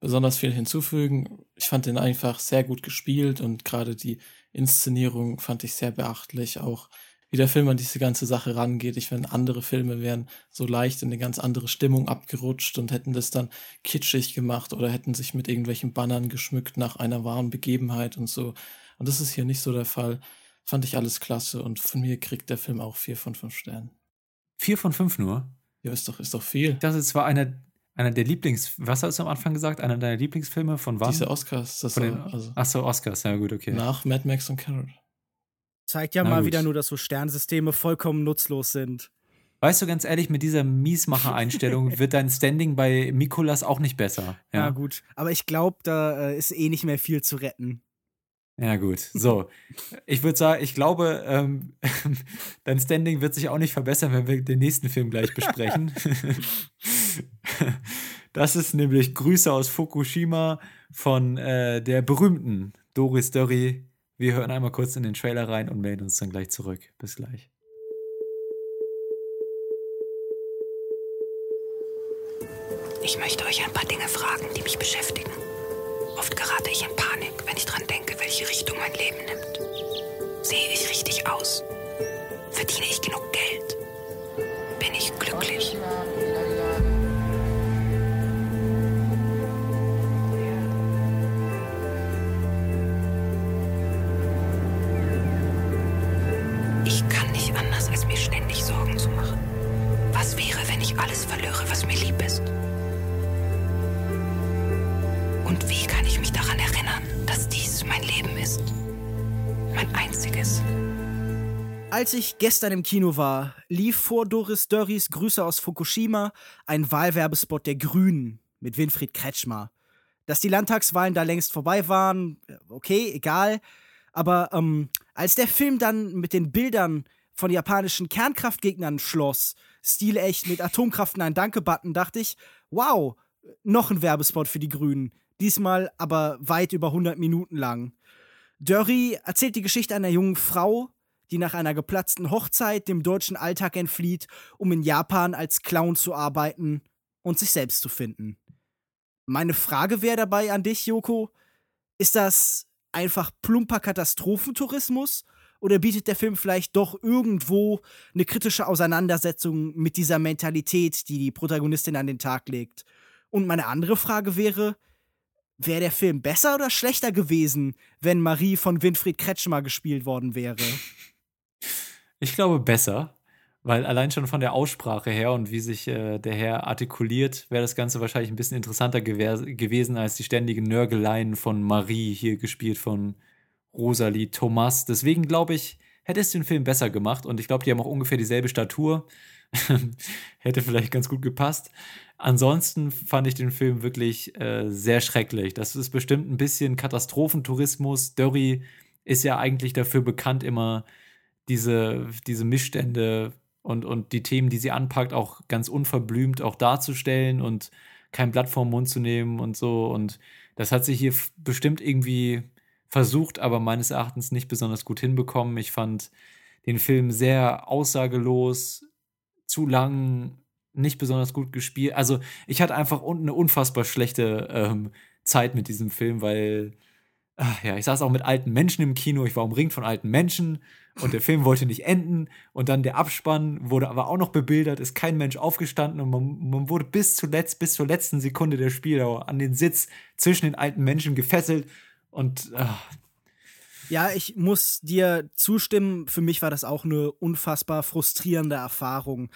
F: besonders viel hinzufügen. Ich fand den einfach sehr gut gespielt und gerade die Inszenierung fand ich sehr beachtlich. Auch wie der Film an diese ganze Sache rangeht. Ich finde, andere Filme wären so leicht in eine ganz andere Stimmung abgerutscht und hätten das dann kitschig gemacht oder hätten sich mit irgendwelchen Bannern geschmückt nach einer wahren Begebenheit und so. Und das ist hier nicht so der Fall. Fand ich alles klasse und von mir kriegt der Film auch vier von fünf Sternen.
A: Vier von fünf nur?
F: Ja, ist doch, ist doch viel.
A: Das ist zwar einer, einer der Lieblings... Was hast du am Anfang gesagt? Einer deiner Lieblingsfilme von wann?
F: Diese Oscars. Das
A: von den,
F: also
A: Achso, Oscars. Ja, gut, okay.
F: Nach Mad Max und Carrot.
B: Zeigt ja
A: Na
B: mal
A: gut.
B: wieder nur, dass so Sternsysteme vollkommen nutzlos sind.
A: Weißt du, ganz ehrlich, mit dieser Miesmacher-Einstellung wird dein Standing bei Mikolas auch nicht besser.
B: Ja,
A: Ja,
B: gut. Aber ich glaube, da äh, ist eh nicht mehr viel zu retten.
A: Ja gut. So, ich würde sagen, ich glaube, ähm, dein Standing wird sich auch nicht verbessern, wenn wir den nächsten Film gleich besprechen. das ist nämlich Grüße aus Fukushima von äh, der berühmten Doris Dörri. Wir hören einmal kurz in den Trailer rein und melden uns dann gleich zurück. Bis gleich.
G: Ich möchte euch ein paar Dinge fragen, die mich beschäftigen. Oft gerate ich in Panik, wenn ich dran denke, welche Richtung mein Leben nimmt. Sehe ich richtig aus? Verdiene ich genug Geld? Bin ich glücklich? Als ich
B: gestern im Kino war, lief vor Doris Dörries Grüße aus Fukushima ein Wahlwerbespot der Grünen mit Winfried Kretschmer. Dass die Landtagswahlen da längst vorbei waren, okay, egal. Aber ähm, als der Film dann mit den Bildern von japanischen Kernkraftgegnern schloss, stilecht mit Atomkraft ein Danke-Button, dachte ich, wow, noch ein Werbespot für die Grünen. Diesmal aber weit über 100 Minuten lang. Dörri erzählt die Geschichte einer jungen Frau, die nach einer geplatzten Hochzeit dem deutschen Alltag entflieht, um in Japan als Clown zu arbeiten und sich selbst zu finden. Meine Frage wäre dabei an dich, Joko, ist das einfach plumper Katastrophentourismus oder bietet der Film vielleicht doch irgendwo eine kritische Auseinandersetzung mit dieser Mentalität, die die Protagonistin an den Tag legt? Und meine andere Frage wäre, wäre der Film besser oder schlechter gewesen, wenn Marie von Winfried Kretschmer gespielt worden wäre?
A: Ich glaube besser, weil allein schon von der Aussprache her und wie sich äh, der Herr artikuliert, wäre das Ganze wahrscheinlich ein bisschen interessanter gewesen als die ständigen Nörgeleien von Marie, hier gespielt von Rosalie Thomas. Deswegen glaube ich, hätte es den Film besser gemacht und ich glaube, die haben auch ungefähr dieselbe Statur. hätte vielleicht ganz gut gepasst. Ansonsten fand ich den Film wirklich äh, sehr schrecklich. Das ist bestimmt ein bisschen Katastrophentourismus. Dörri ist ja eigentlich dafür bekannt, immer diese, diese Missstände und, und die Themen, die sie anpackt, auch ganz unverblümt auch darzustellen und kein Blatt vorm Mund zu nehmen und so. Und das hat sie hier bestimmt irgendwie versucht, aber meines Erachtens nicht besonders gut hinbekommen. Ich fand den Film sehr aussagelos, zu lang, nicht besonders gut gespielt. Also ich hatte einfach eine unfassbar schlechte ähm, Zeit mit diesem Film, weil ja, ich saß auch mit alten Menschen im Kino, ich war umringt von alten Menschen und der Film wollte nicht enden und dann der Abspann wurde aber auch noch bebildert, ist kein Mensch aufgestanden und man, man wurde bis zuletzt, bis zur letzten Sekunde der Spieldauer an den Sitz zwischen den alten Menschen gefesselt und ach.
B: ja, ich muss dir zustimmen. Für mich war das auch eine unfassbar frustrierende Erfahrung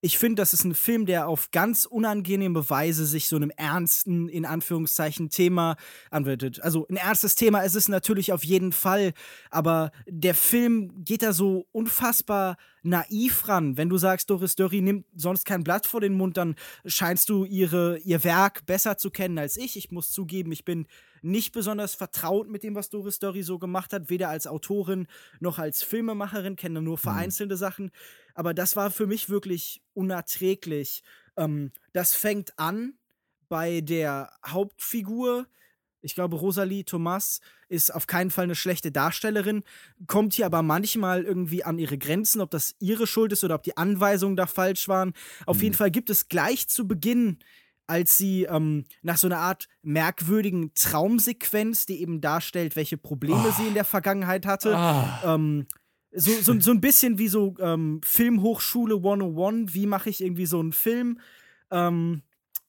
B: ich finde, das ist ein Film, der auf ganz unangenehme Weise sich so einem ernsten, in Anführungszeichen, Thema anwendet. Also ein ernstes Thema ist es natürlich auf jeden Fall, aber der Film geht da so unfassbar naiv ran. Wenn du sagst, Doris Dörri nimmt sonst kein Blatt vor den Mund, dann scheinst du ihre, ihr Werk besser zu kennen als ich. Ich muss zugeben, ich bin nicht besonders vertraut mit dem, was Doris Dörri so gemacht hat, weder als Autorin noch als Filmemacherin, kenne nur mhm. vereinzelte mhm. Sachen aber das war für mich wirklich unerträglich. Ähm, das fängt an bei der Hauptfigur. Ich glaube, Rosalie Thomas ist auf keinen Fall eine schlechte Darstellerin, kommt hier aber manchmal irgendwie an ihre Grenzen, ob das ihre Schuld ist oder ob die Anweisungen da falsch waren. Auf mhm. jeden Fall gibt es gleich zu Beginn als sie ähm, nach so einer Art merkwürdigen Traumsequenz, die eben darstellt, welche Probleme oh. sie in der Vergangenheit hatte, oh. ähm, so, so, so ein bisschen wie so ähm, Filmhochschule 101, wie mache ich irgendwie so einen Film? Ähm,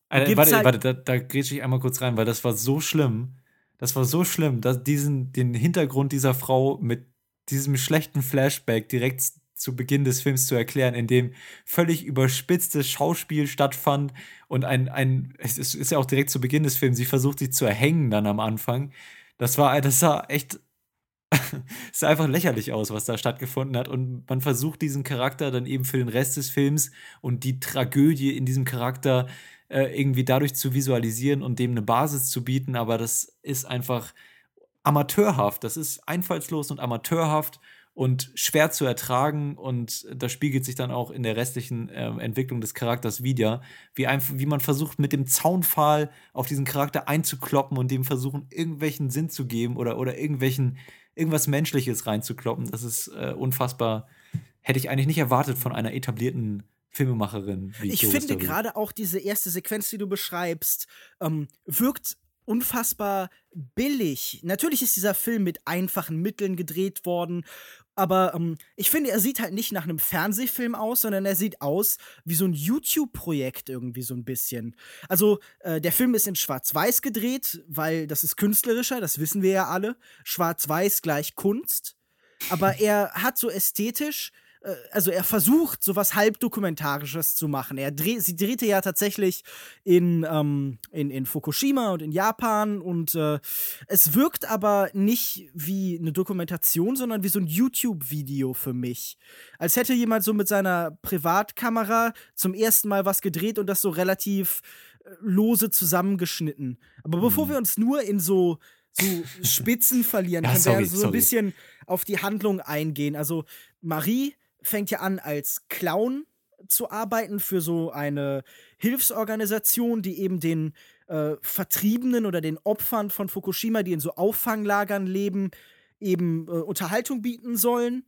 A: Alter, warte, halt warte, da, da grätsche ich einmal kurz rein, weil das war so schlimm. Das war so schlimm, dass diesen, den Hintergrund dieser Frau mit diesem schlechten Flashback direkt zu Beginn des Films zu erklären, in dem völlig überspitztes Schauspiel stattfand und ein, ein, es ist ja auch direkt zu Beginn des Films, sie versucht sich zu erhängen dann am Anfang. Das war, das sah echt es sah einfach lächerlich aus, was da stattgefunden hat. Und man versucht diesen Charakter dann eben für den Rest des Films und die Tragödie in diesem Charakter äh, irgendwie dadurch zu visualisieren und dem eine Basis zu bieten. Aber das ist einfach amateurhaft. Das ist einfallslos und amateurhaft und schwer zu ertragen. Und das spiegelt sich dann auch in der restlichen äh, Entwicklung des Charakters wieder. Wie, einfach, wie man versucht, mit dem Zaunpfahl auf diesen Charakter einzukloppen und dem versuchen, irgendwelchen Sinn zu geben oder, oder irgendwelchen irgendwas Menschliches reinzukloppen. Das ist äh, unfassbar. Hätte ich eigentlich nicht erwartet von einer etablierten Filmemacherin.
B: Wie ich finde gerade auch diese erste Sequenz, die du beschreibst, ähm, wirkt unfassbar billig. Natürlich ist dieser Film mit einfachen Mitteln gedreht worden aber ähm, ich finde, er sieht halt nicht nach einem Fernsehfilm aus, sondern er sieht aus wie so ein YouTube-Projekt irgendwie so ein bisschen. Also äh, der Film ist in Schwarz-Weiß gedreht, weil das ist künstlerischer, das wissen wir ja alle. Schwarz-Weiß gleich Kunst. Aber er hat so ästhetisch also er versucht, sowas halbdokumentarisches zu machen. Er dreht, sie drehte ja tatsächlich in, ähm, in, in Fukushima und in Japan und äh, es wirkt aber nicht wie eine Dokumentation, sondern wie so ein YouTube-Video für mich. Als hätte jemand so mit seiner Privatkamera zum ersten Mal was gedreht und das so relativ äh, lose zusammengeschnitten. Aber bevor
A: Mhm.
B: wir uns nur in so so Spitzen verlieren,
A: Ja,
B: können
A: sorry,
B: wir so ein
A: sorry.
B: bisschen auf die Handlung eingehen. Also Marie fängt ja an als Clown zu arbeiten für so eine Hilfsorganisation, die eben den äh, Vertriebenen oder den Opfern von Fukushima, die in so Auffanglagern leben, eben äh, Unterhaltung bieten sollen.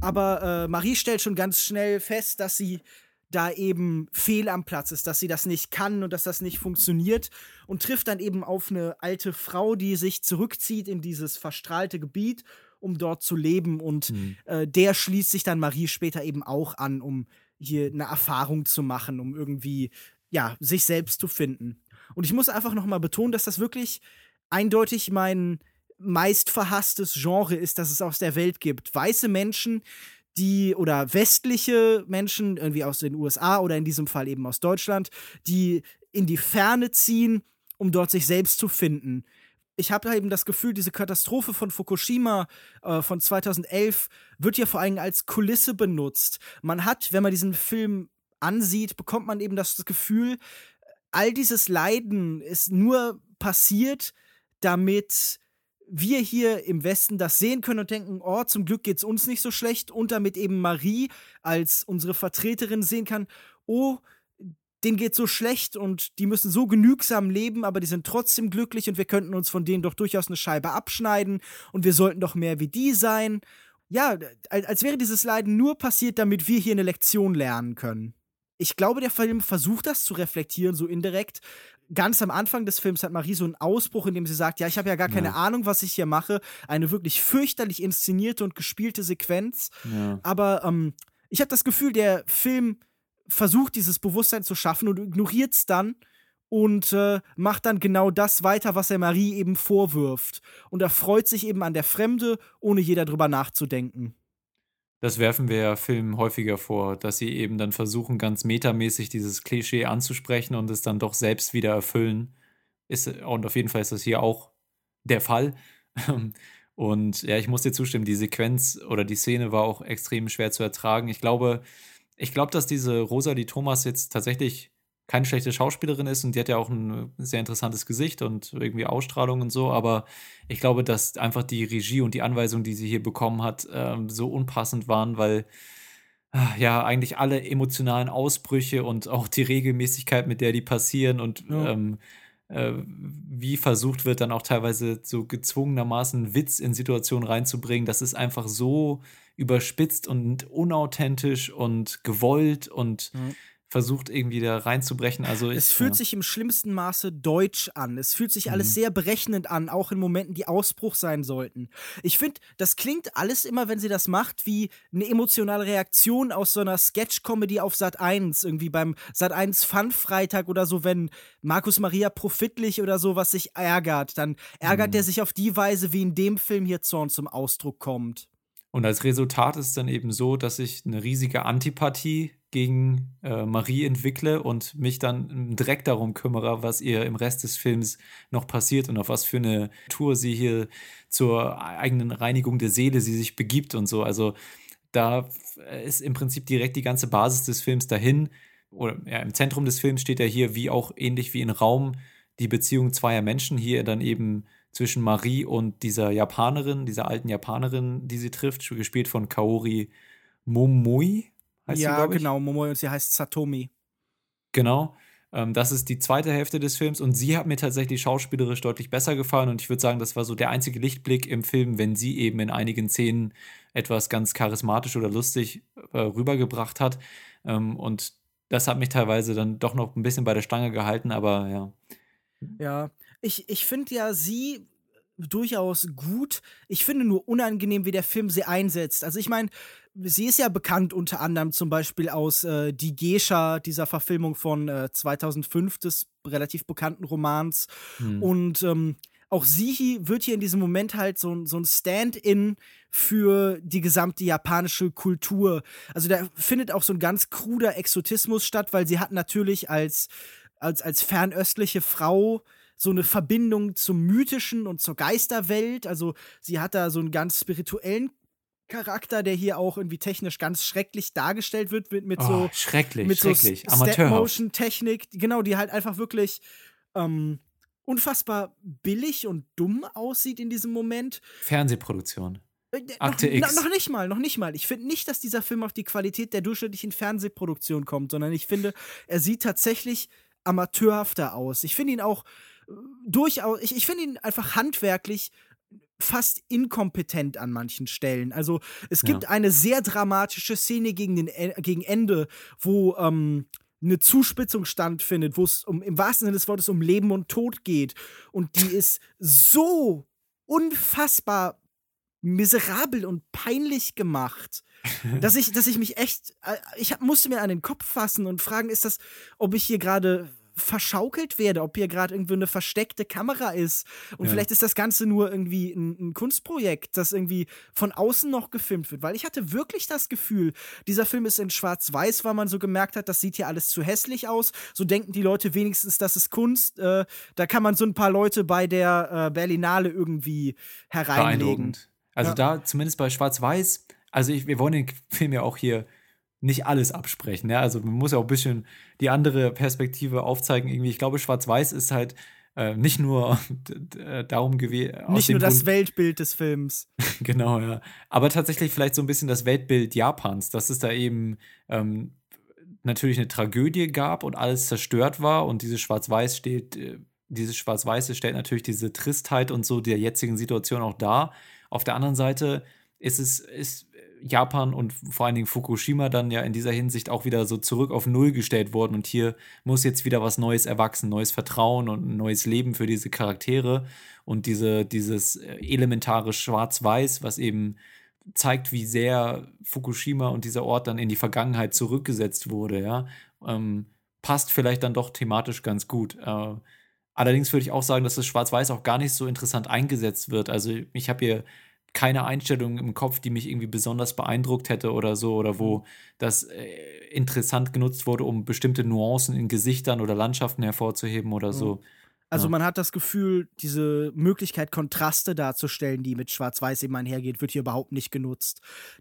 B: Aber äh, Marie stellt schon ganz schnell fest, dass sie da eben fehl am Platz ist, dass sie das nicht kann und dass das nicht funktioniert und trifft dann eben auf eine alte Frau, die sich zurückzieht in dieses verstrahlte Gebiet, um dort zu leben und
A: Mhm.
B: äh, der schließt sich dann Marie später eben auch an, um hier eine Erfahrung zu machen, um irgendwie ja, sich selbst zu finden. Und ich muss einfach noch mal betonen, dass das wirklich eindeutig mein meistverhasstes Genre ist, das es aus der Welt gibt. Weiße Menschen, die oder westliche Menschen irgendwie aus den USA oder in diesem Fall eben aus Deutschland, die in die Ferne ziehen, um dort sich selbst zu finden. Ich habe eben das Gefühl, diese Katastrophe von Fukushima äh, von 2011 wird ja vor allem als Kulisse benutzt. Man hat, wenn man diesen Film ansieht, bekommt man eben das Gefühl, all dieses Leiden ist nur passiert, damit wir hier im Westen das sehen können und denken, oh, zum Glück geht's uns nicht so schlecht und damit eben Marie als unsere Vertreterin sehen kann, oh, denen geht's so schlecht und die müssen so genügsam leben, aber die sind trotzdem glücklich und wir könnten uns von denen doch durchaus eine Scheibe abschneiden und wir sollten doch mehr wie die sein. Ja, als, als wäre dieses Leiden nur passiert, damit wir hier eine Lektion lernen können. Ich glaube, der Film versucht das zu reflektieren, so indirekt. Ganz am Anfang des Films hat Marie so einen Ausbruch, in dem sie sagt, ja, ich habe ja gar keine
A: Ja.
B: Ahnung, was ich hier mache. Eine wirklich fürchterlich inszenierte und gespielte Sequenz.
A: Ja.
B: Aber ähm, ich habe das Gefühl, der Film versucht, dieses Bewusstsein zu schaffen und ignoriert es dann und äh, macht dann genau das weiter, was er Marie eben vorwirft. Und er freut sich eben an der Fremde, ohne jeder drüber nachzudenken.
A: Das werfen wir ja Filmen häufiger vor, dass sie eben dann versuchen, ganz metamäßig dieses Klischee anzusprechen und es dann doch selbst wieder erfüllen. Ist, und auf jeden Fall ist das hier auch der Fall. Und ja, ich muss dir zustimmen, die Sequenz oder die Szene war auch extrem schwer zu ertragen. Ich glaube, ich glaube, dass diese Rosalie Thomas jetzt tatsächlich keine schlechte Schauspielerin ist und die hat ja auch ein sehr interessantes Gesicht und irgendwie Ausstrahlung und so, aber ich glaube, dass einfach die Regie und die Anweisungen, die sie hier bekommen hat, ähm, so unpassend waren, weil ah, ja eigentlich alle emotionalen Ausbrüche und auch die Regelmäßigkeit, mit der die passieren und
B: Ja.
A: ähm, äh, wie versucht wird, dann auch teilweise so gezwungenermaßen Witz in Situationen reinzubringen, das ist einfach so überspitzt und unauthentisch und gewollt und
B: Mhm.
A: versucht irgendwie da reinzubrechen. Also
B: Es
A: ich-
B: fühlt
A: ja.
B: sich im schlimmsten Maße deutsch an. Es fühlt sich alles
A: Mhm.
B: sehr berechnend an, auch in Momenten, die Ausbruch sein sollten. Ich finde, das klingt alles immer, wenn sie das macht, wie eine emotionale Reaktion aus so einer Sketch-Comedy auf Sat 1, irgendwie beim Sat 1 Fun-Freitag oder so, wenn Markus Maria Profitlich oder sowas sich ärgert, dann ärgert
A: Mhm.
B: er sich auf die Weise, wie in dem Film hier Zorn zum Ausdruck kommt.
A: Und als Resultat ist dann eben so, dass ich eine riesige Antipathie gegen äh, Marie entwickle und mich dann direkt darum kümmere, was ihr im Rest des Films noch passiert und auf was für eine Tour sie hier zur eigenen Reinigung der Seele sie sich begibt und so. Also da ist im Prinzip direkt die ganze Basis des Films dahin. Oder ja, im Zentrum des Films steht ja hier, wie auch ähnlich wie in Raum, die Beziehung zweier Menschen. Hier dann eben zwischen Marie und dieser Japanerin, dieser alten Japanerin, die sie trifft, gespielt von Kaori Momoi. heißt sie,
B: ja,
A: ich.
B: genau, Momoi und sie heißt Satomi.
A: Genau. Ähm, das ist die zweite Hälfte des Films und sie hat mir tatsächlich schauspielerisch deutlich besser gefallen und ich würde sagen, das war so der einzige Lichtblick im Film, wenn sie eben in einigen Szenen etwas ganz charismatisch oder lustig äh, rübergebracht hat. Ähm, und das hat mich teilweise dann doch noch ein bisschen bei der Stange gehalten, aber ja.
B: Ja, ich, ich finde ja sie durchaus gut. Ich finde nur unangenehm, wie der Film sie einsetzt. Also ich meine, sie ist ja bekannt unter anderem zum Beispiel aus äh, Die Gescha, dieser Verfilmung von äh, 2005 des relativ bekannten Romans.
A: Hm.
B: Und ähm, auch sie wird hier in diesem Moment halt so, so ein Stand-in für die gesamte japanische Kultur. Also da findet auch so ein ganz kruder Exotismus statt, weil sie hat natürlich als, als, als fernöstliche Frau so eine Verbindung zum Mythischen und zur Geisterwelt. Also sie hat da so einen ganz spirituellen Charakter, der hier auch irgendwie technisch ganz schrecklich dargestellt wird, mit, mit
A: Oh,
B: so
A: schrecklich,
B: mit
A: schrecklich.
B: so. Step-Motion-Technik, genau, die halt einfach wirklich ähm, unfassbar billig und dumm aussieht in diesem Moment.
A: Fernsehproduktion.
B: Äh,
A: Akte
B: noch,
A: X.
B: Noch, nicht mal, noch nicht mal. Ich finde nicht, dass dieser Film auf die Qualität der durchschnittlichen Fernsehproduktion kommt, sondern ich finde, er sieht tatsächlich amateurhafter aus. Ich finde ihn auch durchaus, ich, ich finde ihn einfach handwerklich fast inkompetent an manchen Stellen. Also es gibt
A: Ja.
B: eine sehr dramatische Szene gegen, den, E- gegen Ende, wo ähm, eine Zuspitzung stattfindet, wo es um, im wahrsten Sinne des Wortes um Leben und Tod geht. Und die ist so unfassbar miserabel und peinlich gemacht, dass ich, dass ich mich echt, äh, ich hab, musste mir an den Kopf fassen und fragen, ist das, ob ich hier gerade verschaukelt werde, ob hier gerade irgendwie eine versteckte Kamera ist und
A: Ja.
B: vielleicht ist das Ganze nur irgendwie ein, ein Kunstprojekt, das irgendwie von außen noch gefilmt wird, weil ich hatte wirklich das Gefühl, dieser Film ist in Schwarz-Weiß, weil man so gemerkt hat, das sieht hier alles zu hässlich aus, so denken die Leute wenigstens, das ist Kunst, äh, da kann man so ein paar Leute bei der äh, Berlinale irgendwie hereinlegen.
A: Beeindruckend. Also
B: Ja.
A: da, zumindest bei Schwarz-Weiß, also ich, wir wollen den Film ja auch hier nicht alles absprechen. Ne? Also man muss ja auch ein bisschen die andere Perspektive aufzeigen. Irgendwie, ich glaube, Schwarz-Weiß ist halt äh, nicht nur äh, darum gewesen.
B: Nicht nur das Weltbild des Films.
A: Genau, ja. Aber tatsächlich vielleicht so ein bisschen das Weltbild Japans, dass es da eben ähm, natürlich eine Tragödie gab und alles zerstört war und dieses Schwarz-Weiß steht, äh, dieses Schwarz-Weiße stellt natürlich diese Tristheit und so der jetzigen Situation auch dar. Auf der anderen Seite ist es, ist Japan und vor allen Dingen Fukushima dann ja in dieser Hinsicht auch wieder so zurück auf Null gestellt worden und hier muss jetzt wieder was Neues erwachsen, neues Vertrauen und ein neues Leben für diese Charaktere und diese, dieses äh, elementare Schwarz-Weiß, was eben zeigt, wie sehr Fukushima und dieser Ort dann in die Vergangenheit zurückgesetzt wurde, ja, ähm, passt vielleicht dann doch thematisch ganz gut. Äh, allerdings würde ich auch sagen, dass das Schwarz-Weiß auch gar nicht so interessant eingesetzt wird. Also ich habe hier keine Einstellung im Kopf, die mich irgendwie besonders beeindruckt hätte oder so, oder wo das äh, interessant genutzt wurde, um bestimmte Nuancen in Gesichtern oder Landschaften hervorzuheben oder so.
B: Also
A: Ja.
B: man hat das Gefühl, diese Möglichkeit, Kontraste darzustellen, die mit Schwarz-Weiß eben einhergeht, wird hier überhaupt nicht genutzt.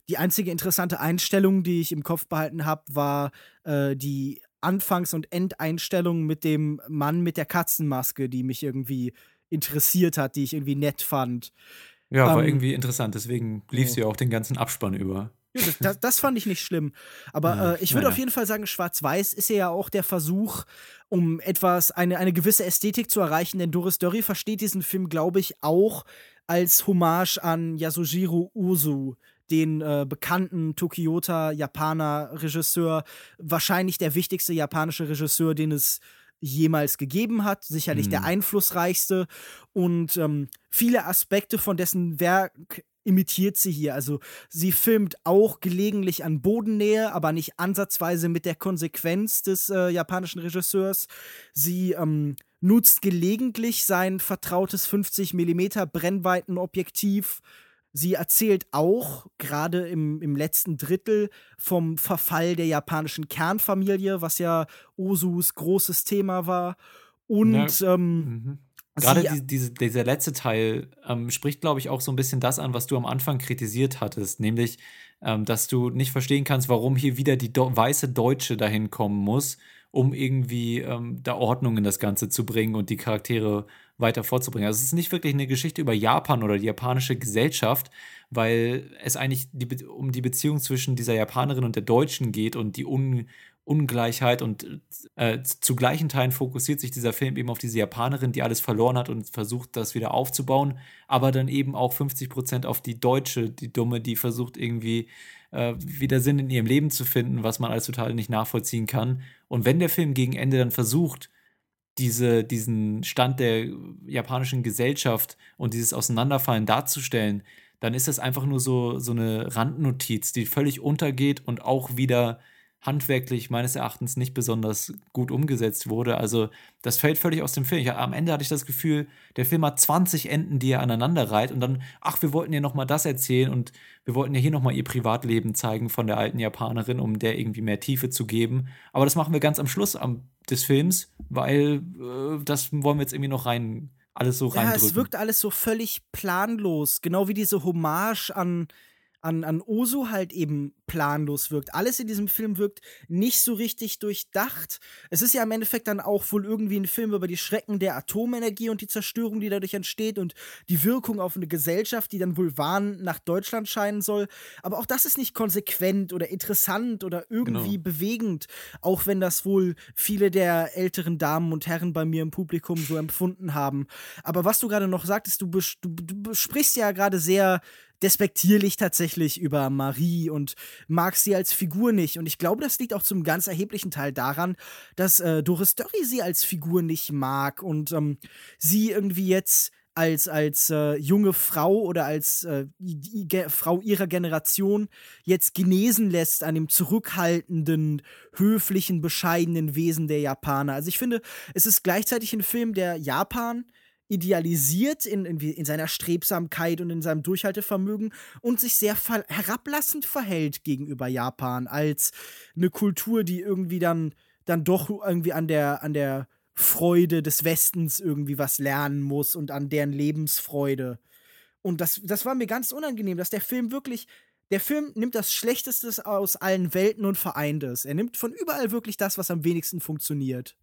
B: Die einzige interessante Einstellung, die ich im Kopf behalten habe, war äh, die Anfangs- und Endeinstellung mit dem Mann mit der Katzenmaske, die mich irgendwie interessiert hat, die ich irgendwie nett fand.
A: Ja, war
B: Ähm,
A: irgendwie interessant, deswegen lief sie
B: ja.
A: ja auch den ganzen Abspann über.
B: Das, das, fand ich nicht schlimm. Aber
A: Ja,
B: äh, ich würde auf jeden Fall sagen, Schwarz-Weiß ist ja auch der Versuch, um etwas, eine, eine gewisse Ästhetik zu erreichen. Denn Doris Dörry versteht diesen Film, glaube ich, auch als Hommage an Yasujiro Uzu, den äh, bekannten Tokyota Japaner Regisseur, wahrscheinlich der wichtigste japanische Regisseur, den es jemals gegeben hat, sicherlich der
A: Mhm.
B: einflussreichste und ähm, viele Aspekte von dessen Werk imitiert sie hier. Also sie filmt auch gelegentlich an Bodennähe, aber nicht ansatzweise mit der Konsequenz des äh, japanischen Regisseurs. Sie ähm, nutzt gelegentlich sein vertrautes 50 mm Brennweitenobjektiv. Sie erzählt auch, gerade im, im letzten Drittel, vom Verfall der japanischen Kernfamilie, was ja Osus großes Thema war. Und ähm,
A: Mhm. Gerade die, diese, dieser letzte Teil ähm, spricht, glaube ich, auch so ein bisschen das an, was du am Anfang kritisiert hattest, nämlich, ähm, dass du nicht verstehen kannst, warum hier wieder die do weiße Deutsche dahin kommen muss, um irgendwie ähm, da Ordnung in das Ganze zu bringen und die Charaktere weiter vorzubringen. Also es ist nicht wirklich eine Geschichte über Japan oder die japanische Gesellschaft, weil es eigentlich die, um die Beziehung zwischen dieser Japanerin und der Deutschen geht und die Un Ungleichheit und äh, zu gleichen Teilen fokussiert sich dieser Film eben auf diese Japanerin, die alles verloren hat und versucht, das wieder aufzubauen, aber dann eben auch 50 Prozent auf die Deutsche, die Dumme, die versucht irgendwie äh, wieder Sinn in ihrem Leben zu finden, was man als total nicht nachvollziehen kann. Und wenn der Film gegen Ende dann versucht, diese, diesen Stand der japanischen Gesellschaft und dieses Auseinanderfallen darzustellen, dann ist das einfach nur so, so eine Randnotiz, die völlig untergeht und auch wieder handwerklich meines Erachtens nicht besonders gut umgesetzt wurde. Also das fällt völlig aus dem Film. Ich, am Ende hatte ich das Gefühl, der Film hat 20 Enden, die er aneinander reiht und dann, ach, wir wollten ja noch mal das erzählen und wir wollten ja hier noch mal ihr Privatleben zeigen von der alten Japanerin, um der irgendwie mehr Tiefe zu geben. Aber das machen wir ganz am Schluss am, des Films, weil äh, das wollen wir jetzt irgendwie noch rein alles so reindrücken.
B: Ja, es wirkt alles so völlig planlos, genau wie diese Hommage an an, an Osu halt eben planlos wirkt. Alles in diesem Film wirkt nicht so richtig durchdacht. Es ist ja im Endeffekt dann auch wohl irgendwie ein Film über die Schrecken der Atomenergie und die Zerstörung, die dadurch entsteht und die Wirkung auf eine Gesellschaft, die dann wohl warn nach Deutschland scheinen soll. Aber auch das ist nicht konsequent oder interessant oder irgendwie genau. bewegend, auch wenn das wohl viele der älteren Damen und Herren bei mir im Publikum so empfunden haben. Aber was du gerade noch sagtest, du, du, du sprichst ja gerade sehr despektierlich tatsächlich über Marie und mag sie als Figur nicht. Und ich glaube, das liegt auch zum ganz erheblichen Teil daran, dass äh, Doris Dörry sie als Figur nicht mag und ähm, sie irgendwie jetzt als, als äh, junge Frau oder als äh, Frau ihrer Generation jetzt genesen lässt an dem zurückhaltenden, höflichen, bescheidenen Wesen der Japaner. Also ich finde, es ist gleichzeitig ein Film, der Japan idealisiert in, in, in, seiner Strebsamkeit und in seinem Durchhaltevermögen und sich sehr herablassend verhält gegenüber Japan als eine Kultur, die irgendwie dann, dann doch irgendwie an der, an der Freude des Westens irgendwie was lernen muss und an deren Lebensfreude. Und das, das war mir ganz unangenehm, dass der Film wirklich der Film nimmt das Schlechteste aus allen Welten und vereint es. Er nimmt von überall wirklich das, was am wenigsten funktioniert.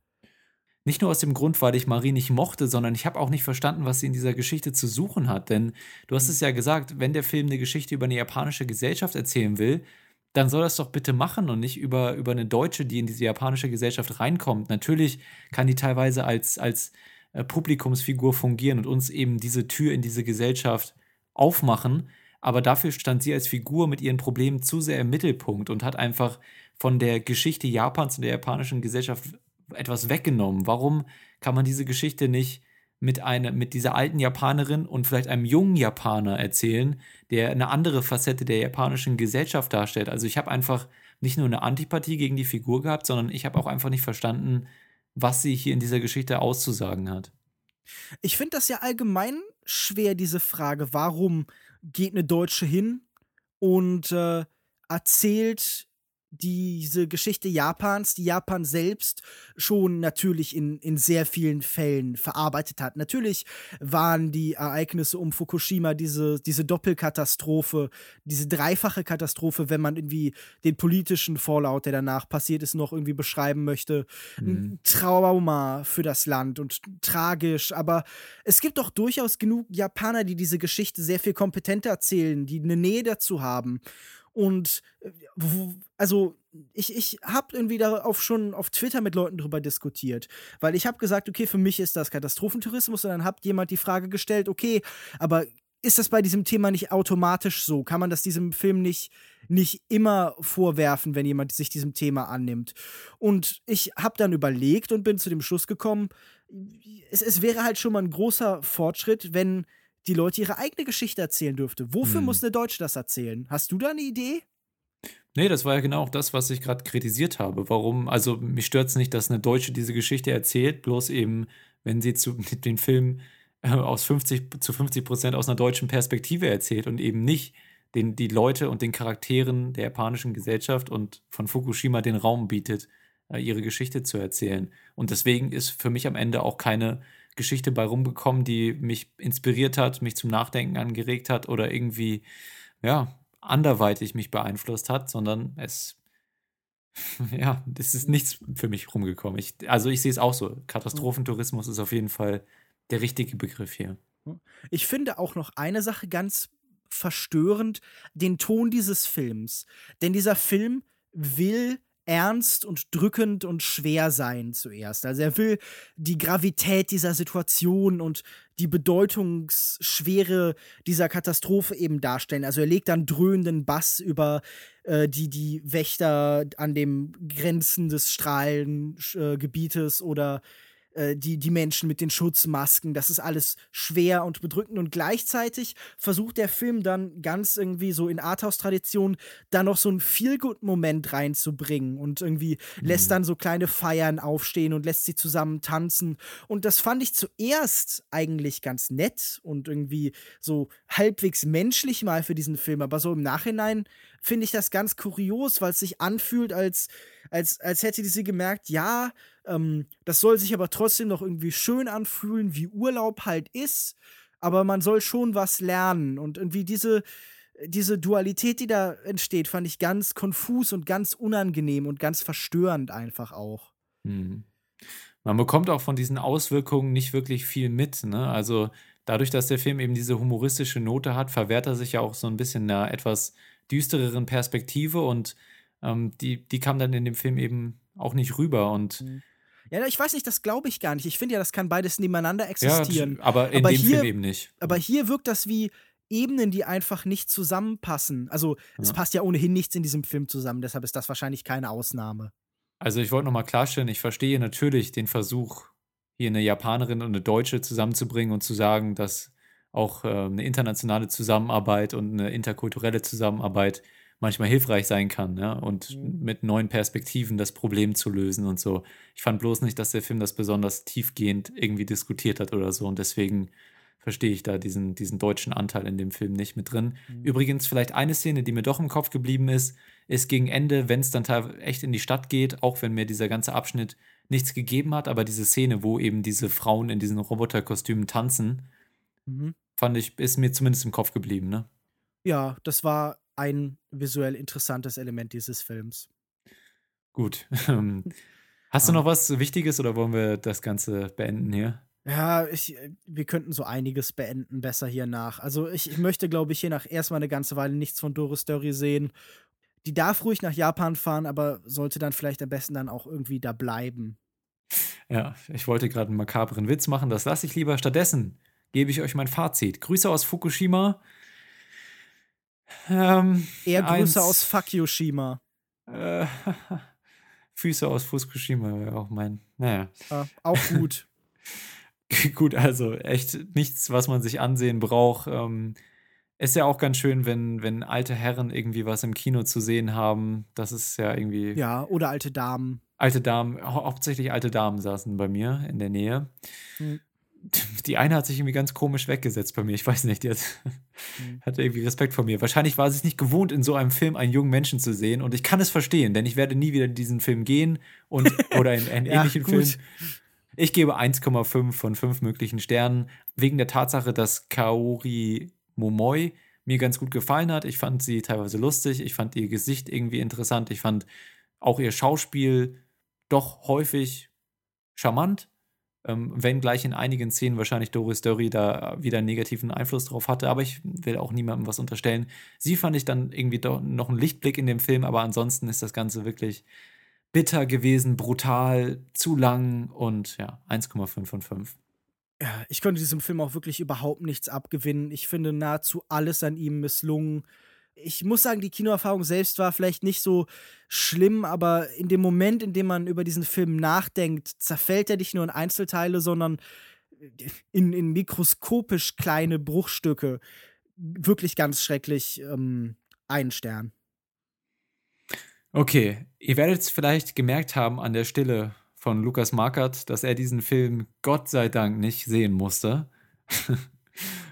A: Nicht nur aus dem Grund, weil ich Marie nicht mochte, sondern ich habe auch nicht verstanden, was sie in dieser Geschichte zu suchen hat. Denn du hast es ja gesagt, wenn der Film eine Geschichte über eine japanische Gesellschaft erzählen will, dann soll das doch bitte machen und nicht über, über eine Deutsche, die in diese japanische Gesellschaft reinkommt. Natürlich kann die teilweise als, als äh, Publikumsfigur fungieren und uns eben diese Tür in diese Gesellschaft aufmachen. Aber dafür stand sie als Figur mit ihren Problemen zu sehr im Mittelpunkt und hat einfach von der Geschichte Japans und der japanischen Gesellschaft etwas weggenommen? Warum kann man diese Geschichte nicht mit, eine, mit dieser alten Japanerin und vielleicht einem jungen Japaner erzählen, der eine andere Facette der japanischen Gesellschaft darstellt? Also ich habe einfach nicht nur eine Antipathie gegen die Figur gehabt, sondern ich habe auch einfach nicht verstanden, was sie hier in dieser Geschichte auszusagen hat.
B: Ich finde das ja allgemein schwer, diese Frage, warum geht eine Deutsche hin und äh, erzählt diese Geschichte Japans, die Japan selbst schon natürlich in, in sehr vielen Fällen verarbeitet hat. Natürlich waren die Ereignisse um Fukushima diese, diese Doppelkatastrophe, diese dreifache Katastrophe, wenn man irgendwie den politischen Fallout, der danach passiert ist, noch irgendwie beschreiben möchte, mhm. ein Trauma für das Land und tragisch. Aber es gibt doch durchaus genug Japaner, die diese Geschichte sehr viel kompetenter erzählen, die eine Nähe dazu haben. Und äh, also ich, ich habe irgendwie darauf schon auf Twitter mit Leuten drüber diskutiert, weil ich habe gesagt, okay, für mich ist das Katastrophentourismus und dann hat jemand die Frage gestellt, okay, aber ist das bei diesem Thema nicht automatisch so? Kann man das diesem Film nicht, nicht immer vorwerfen, wenn jemand sich diesem Thema annimmt? Und ich habe dann überlegt und bin zu dem Schluss gekommen, es, es wäre halt schon mal ein großer Fortschritt, wenn die Leute ihre eigene Geschichte erzählen dürfte. Wofür hm. muss eine Deutsche das erzählen? Hast du da eine Idee?
A: Nee, das war ja genau das, was ich gerade kritisiert habe. Warum, also mich stört es nicht, dass eine Deutsche diese Geschichte erzählt, bloß eben, wenn sie zu, den Film äh, aus 50 zu 50 Prozent aus einer deutschen Perspektive erzählt und eben nicht den, die Leute und den Charakteren der japanischen Gesellschaft und von Fukushima den Raum bietet, äh, ihre Geschichte zu erzählen. Und deswegen ist für mich am Ende auch keine Geschichte bei rumgekommen, die mich inspiriert hat, mich zum Nachdenken angeregt hat oder irgendwie, ja, anderweitig mich beeinflusst hat, sondern es, ja, es ist nichts für mich rumgekommen. Ich, also ich sehe es auch so. Katastrophentourismus ist auf jeden Fall der richtige Begriff hier.
B: Ich finde auch noch eine Sache ganz verstörend, den Ton dieses Films. Denn dieser Film will ernst und drückend und schwer sein zuerst. Also er will die Gravität dieser Situation und die Bedeutungsschwere dieser Katastrophe eben darstellen. Also er legt dann dröhnenden Bass über äh, die, die Wächter an den Grenzen des Strahlengebietes äh, oder äh, die, die Menschen mit den Schutzmasken. Das ist alles schwer und bedrückend. Und gleichzeitig versucht der Film dann ganz irgendwie so in Arthouse-Tradition da noch so einen Feel-Good-Moment reinzubringen und irgendwie mhm. lässt dann so kleine Feiern aufstehen und lässt sie zusammen tanzen. Und das fand ich zuerst eigentlich ganz nett und irgendwie so halbwegs menschlich mal für diesen Film. Aber so im Nachhinein finde ich das ganz kurios, weil es sich anfühlt, als, als, als hätte sie gemerkt, ja, ähm, das soll sich aber trotzdem noch irgendwie schön anfühlen, wie Urlaub halt ist. Aber man soll schon was lernen. Und irgendwie diese, diese Dualität, die da entsteht, fand ich ganz konfus und ganz unangenehm und ganz verstörend einfach auch.
A: Hm. Man bekommt auch von diesen Auswirkungen nicht wirklich viel mit. Ne? Also dadurch, dass der Film eben diese humoristische Note hat, verwehrt er sich ja auch so ein bisschen einer etwas düstereren Perspektive und ähm, die, die kam dann in dem Film eben auch nicht rüber. Und mhm.
B: Ja, ich weiß nicht, das glaube ich gar nicht. Ich finde ja, das kann beides nebeneinander existieren.
A: Ja, aber in aber dem hier, Film eben nicht.
B: Aber hier wirkt das wie Ebenen, die einfach nicht zusammenpassen. Also, ja. es passt ja ohnehin nichts in diesem Film zusammen, deshalb ist das wahrscheinlich keine Ausnahme.
A: Also, ich wollte nochmal klarstellen, ich verstehe natürlich den Versuch, hier eine Japanerin und eine Deutsche zusammenzubringen und zu sagen, dass auch äh, eine internationale Zusammenarbeit und eine interkulturelle Zusammenarbeit manchmal hilfreich sein kann, ja, und mhm. mit neuen Perspektiven das Problem zu lösen und so. Ich fand bloß nicht, dass der Film das besonders tiefgehend irgendwie diskutiert hat oder so und deswegen verstehe ich da diesen, diesen deutschen Anteil in dem Film nicht mit drin. Mhm. Übrigens, vielleicht eine Szene, die mir doch im Kopf geblieben ist, ist gegen Ende, wenn es dann echt in die Stadt geht, auch wenn mir dieser ganze Abschnitt nichts gegeben hat, aber diese Szene, wo eben diese Frauen in diesen Roboterkostümen tanzen, mhm. fand ich, ist mir zumindest im Kopf geblieben, ne?
B: Ja, das war ein visuell interessantes Element dieses Films.
A: Gut. Ähm, hast du noch was Wichtiges oder wollen wir das Ganze beenden hier?
B: Ja, ich, wir könnten so einiges beenden besser hier nach. Also ich, ich möchte, glaube ich, hier nach erstmal eine ganze Weile nichts von Doris Story sehen. Die darf ruhig nach Japan fahren, aber sollte dann vielleicht am besten dann auch irgendwie da bleiben.
A: Ja, ich wollte gerade einen makabren Witz machen, das lasse ich lieber. Stattdessen gebe ich euch mein Fazit. Grüße aus Fukushima.
B: Ähm, Eher Grüße aus Fukushima. Äh,
A: Füße aus Fukushima wäre auch mein. Naja.
B: Ja, auch gut.
A: gut, also echt nichts, was man sich ansehen braucht. Ähm, ist ja auch ganz schön, wenn, wenn alte Herren irgendwie was im Kino zu sehen haben. Das ist ja irgendwie.
B: Ja, oder alte Damen.
A: Alte Damen, hau hauptsächlich alte Damen saßen bei mir in der Nähe. Hm die eine hat sich irgendwie ganz komisch weggesetzt bei mir. Ich weiß nicht, die hat, mhm. hatte irgendwie Respekt vor mir. Wahrscheinlich war sie es nicht gewohnt, in so einem Film einen jungen Menschen zu sehen. Und ich kann es verstehen, denn ich werde nie wieder in diesen Film gehen und, oder in einen ähnlichen gut. Film. Ich gebe 1,5 von 5 möglichen Sternen, wegen der Tatsache, dass Kaori Momoi mir ganz gut gefallen hat. Ich fand sie teilweise lustig, ich fand ihr Gesicht irgendwie interessant, ich fand auch ihr Schauspiel doch häufig charmant ähm, wenn gleich in einigen Szenen wahrscheinlich Doris Dury da wieder einen negativen Einfluss drauf hatte, aber ich will auch niemandem was unterstellen. Sie fand ich dann irgendwie noch ein Lichtblick in dem Film, aber ansonsten ist das Ganze wirklich bitter gewesen, brutal, zu lang und ja, 1,5 von 5.
B: Ja, ich konnte diesem Film auch wirklich überhaupt nichts abgewinnen. Ich finde nahezu alles an ihm misslungen ich muss sagen, die Kinoerfahrung selbst war vielleicht nicht so schlimm, aber in dem Moment, in dem man über diesen Film nachdenkt, zerfällt er nicht nur in Einzelteile, sondern in, in mikroskopisch kleine Bruchstücke. Wirklich ganz schrecklich. Ähm, ein Stern.
A: Okay, ihr werdet es vielleicht gemerkt haben an der Stille von Lukas Markert, dass er diesen Film Gott sei Dank nicht sehen musste.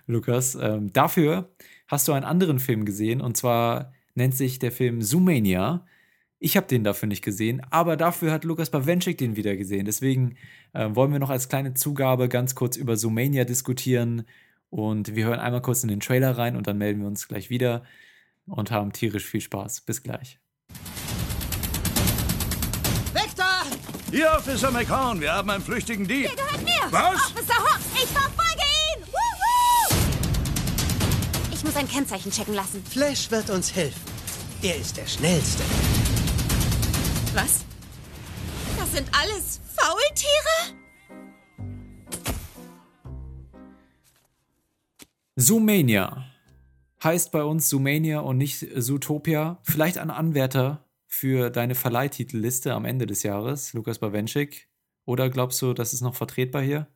A: Lukas, ähm, dafür hast du einen anderen Film gesehen und zwar nennt sich der Film Zoomania. Ich habe den dafür nicht gesehen, aber dafür hat Lukas Bawenschik den wieder gesehen. Deswegen äh, wollen wir noch als kleine Zugabe ganz kurz über Zoomania diskutieren und wir hören einmal kurz in den Trailer rein und dann melden wir uns gleich wieder und haben tierisch viel Spaß. Bis gleich.
H: Victor!
I: Hier, Officer McCown, wir haben einen flüchtigen Dieb.
H: Der gehört mir!
I: Was?
H: Officer Hawks, ich verfolge ich muss ein Kennzeichen checken lassen.
J: Flash wird uns helfen. Er ist der Schnellste.
H: Was? Das sind alles Faultiere?
A: Zoomania heißt bei uns Zoomania und nicht Zootopia. Vielleicht ein Anwärter für deine Verleihtitelliste am Ende des Jahres, Lukas Bawenschik. Oder glaubst du, das ist noch vertretbar hier?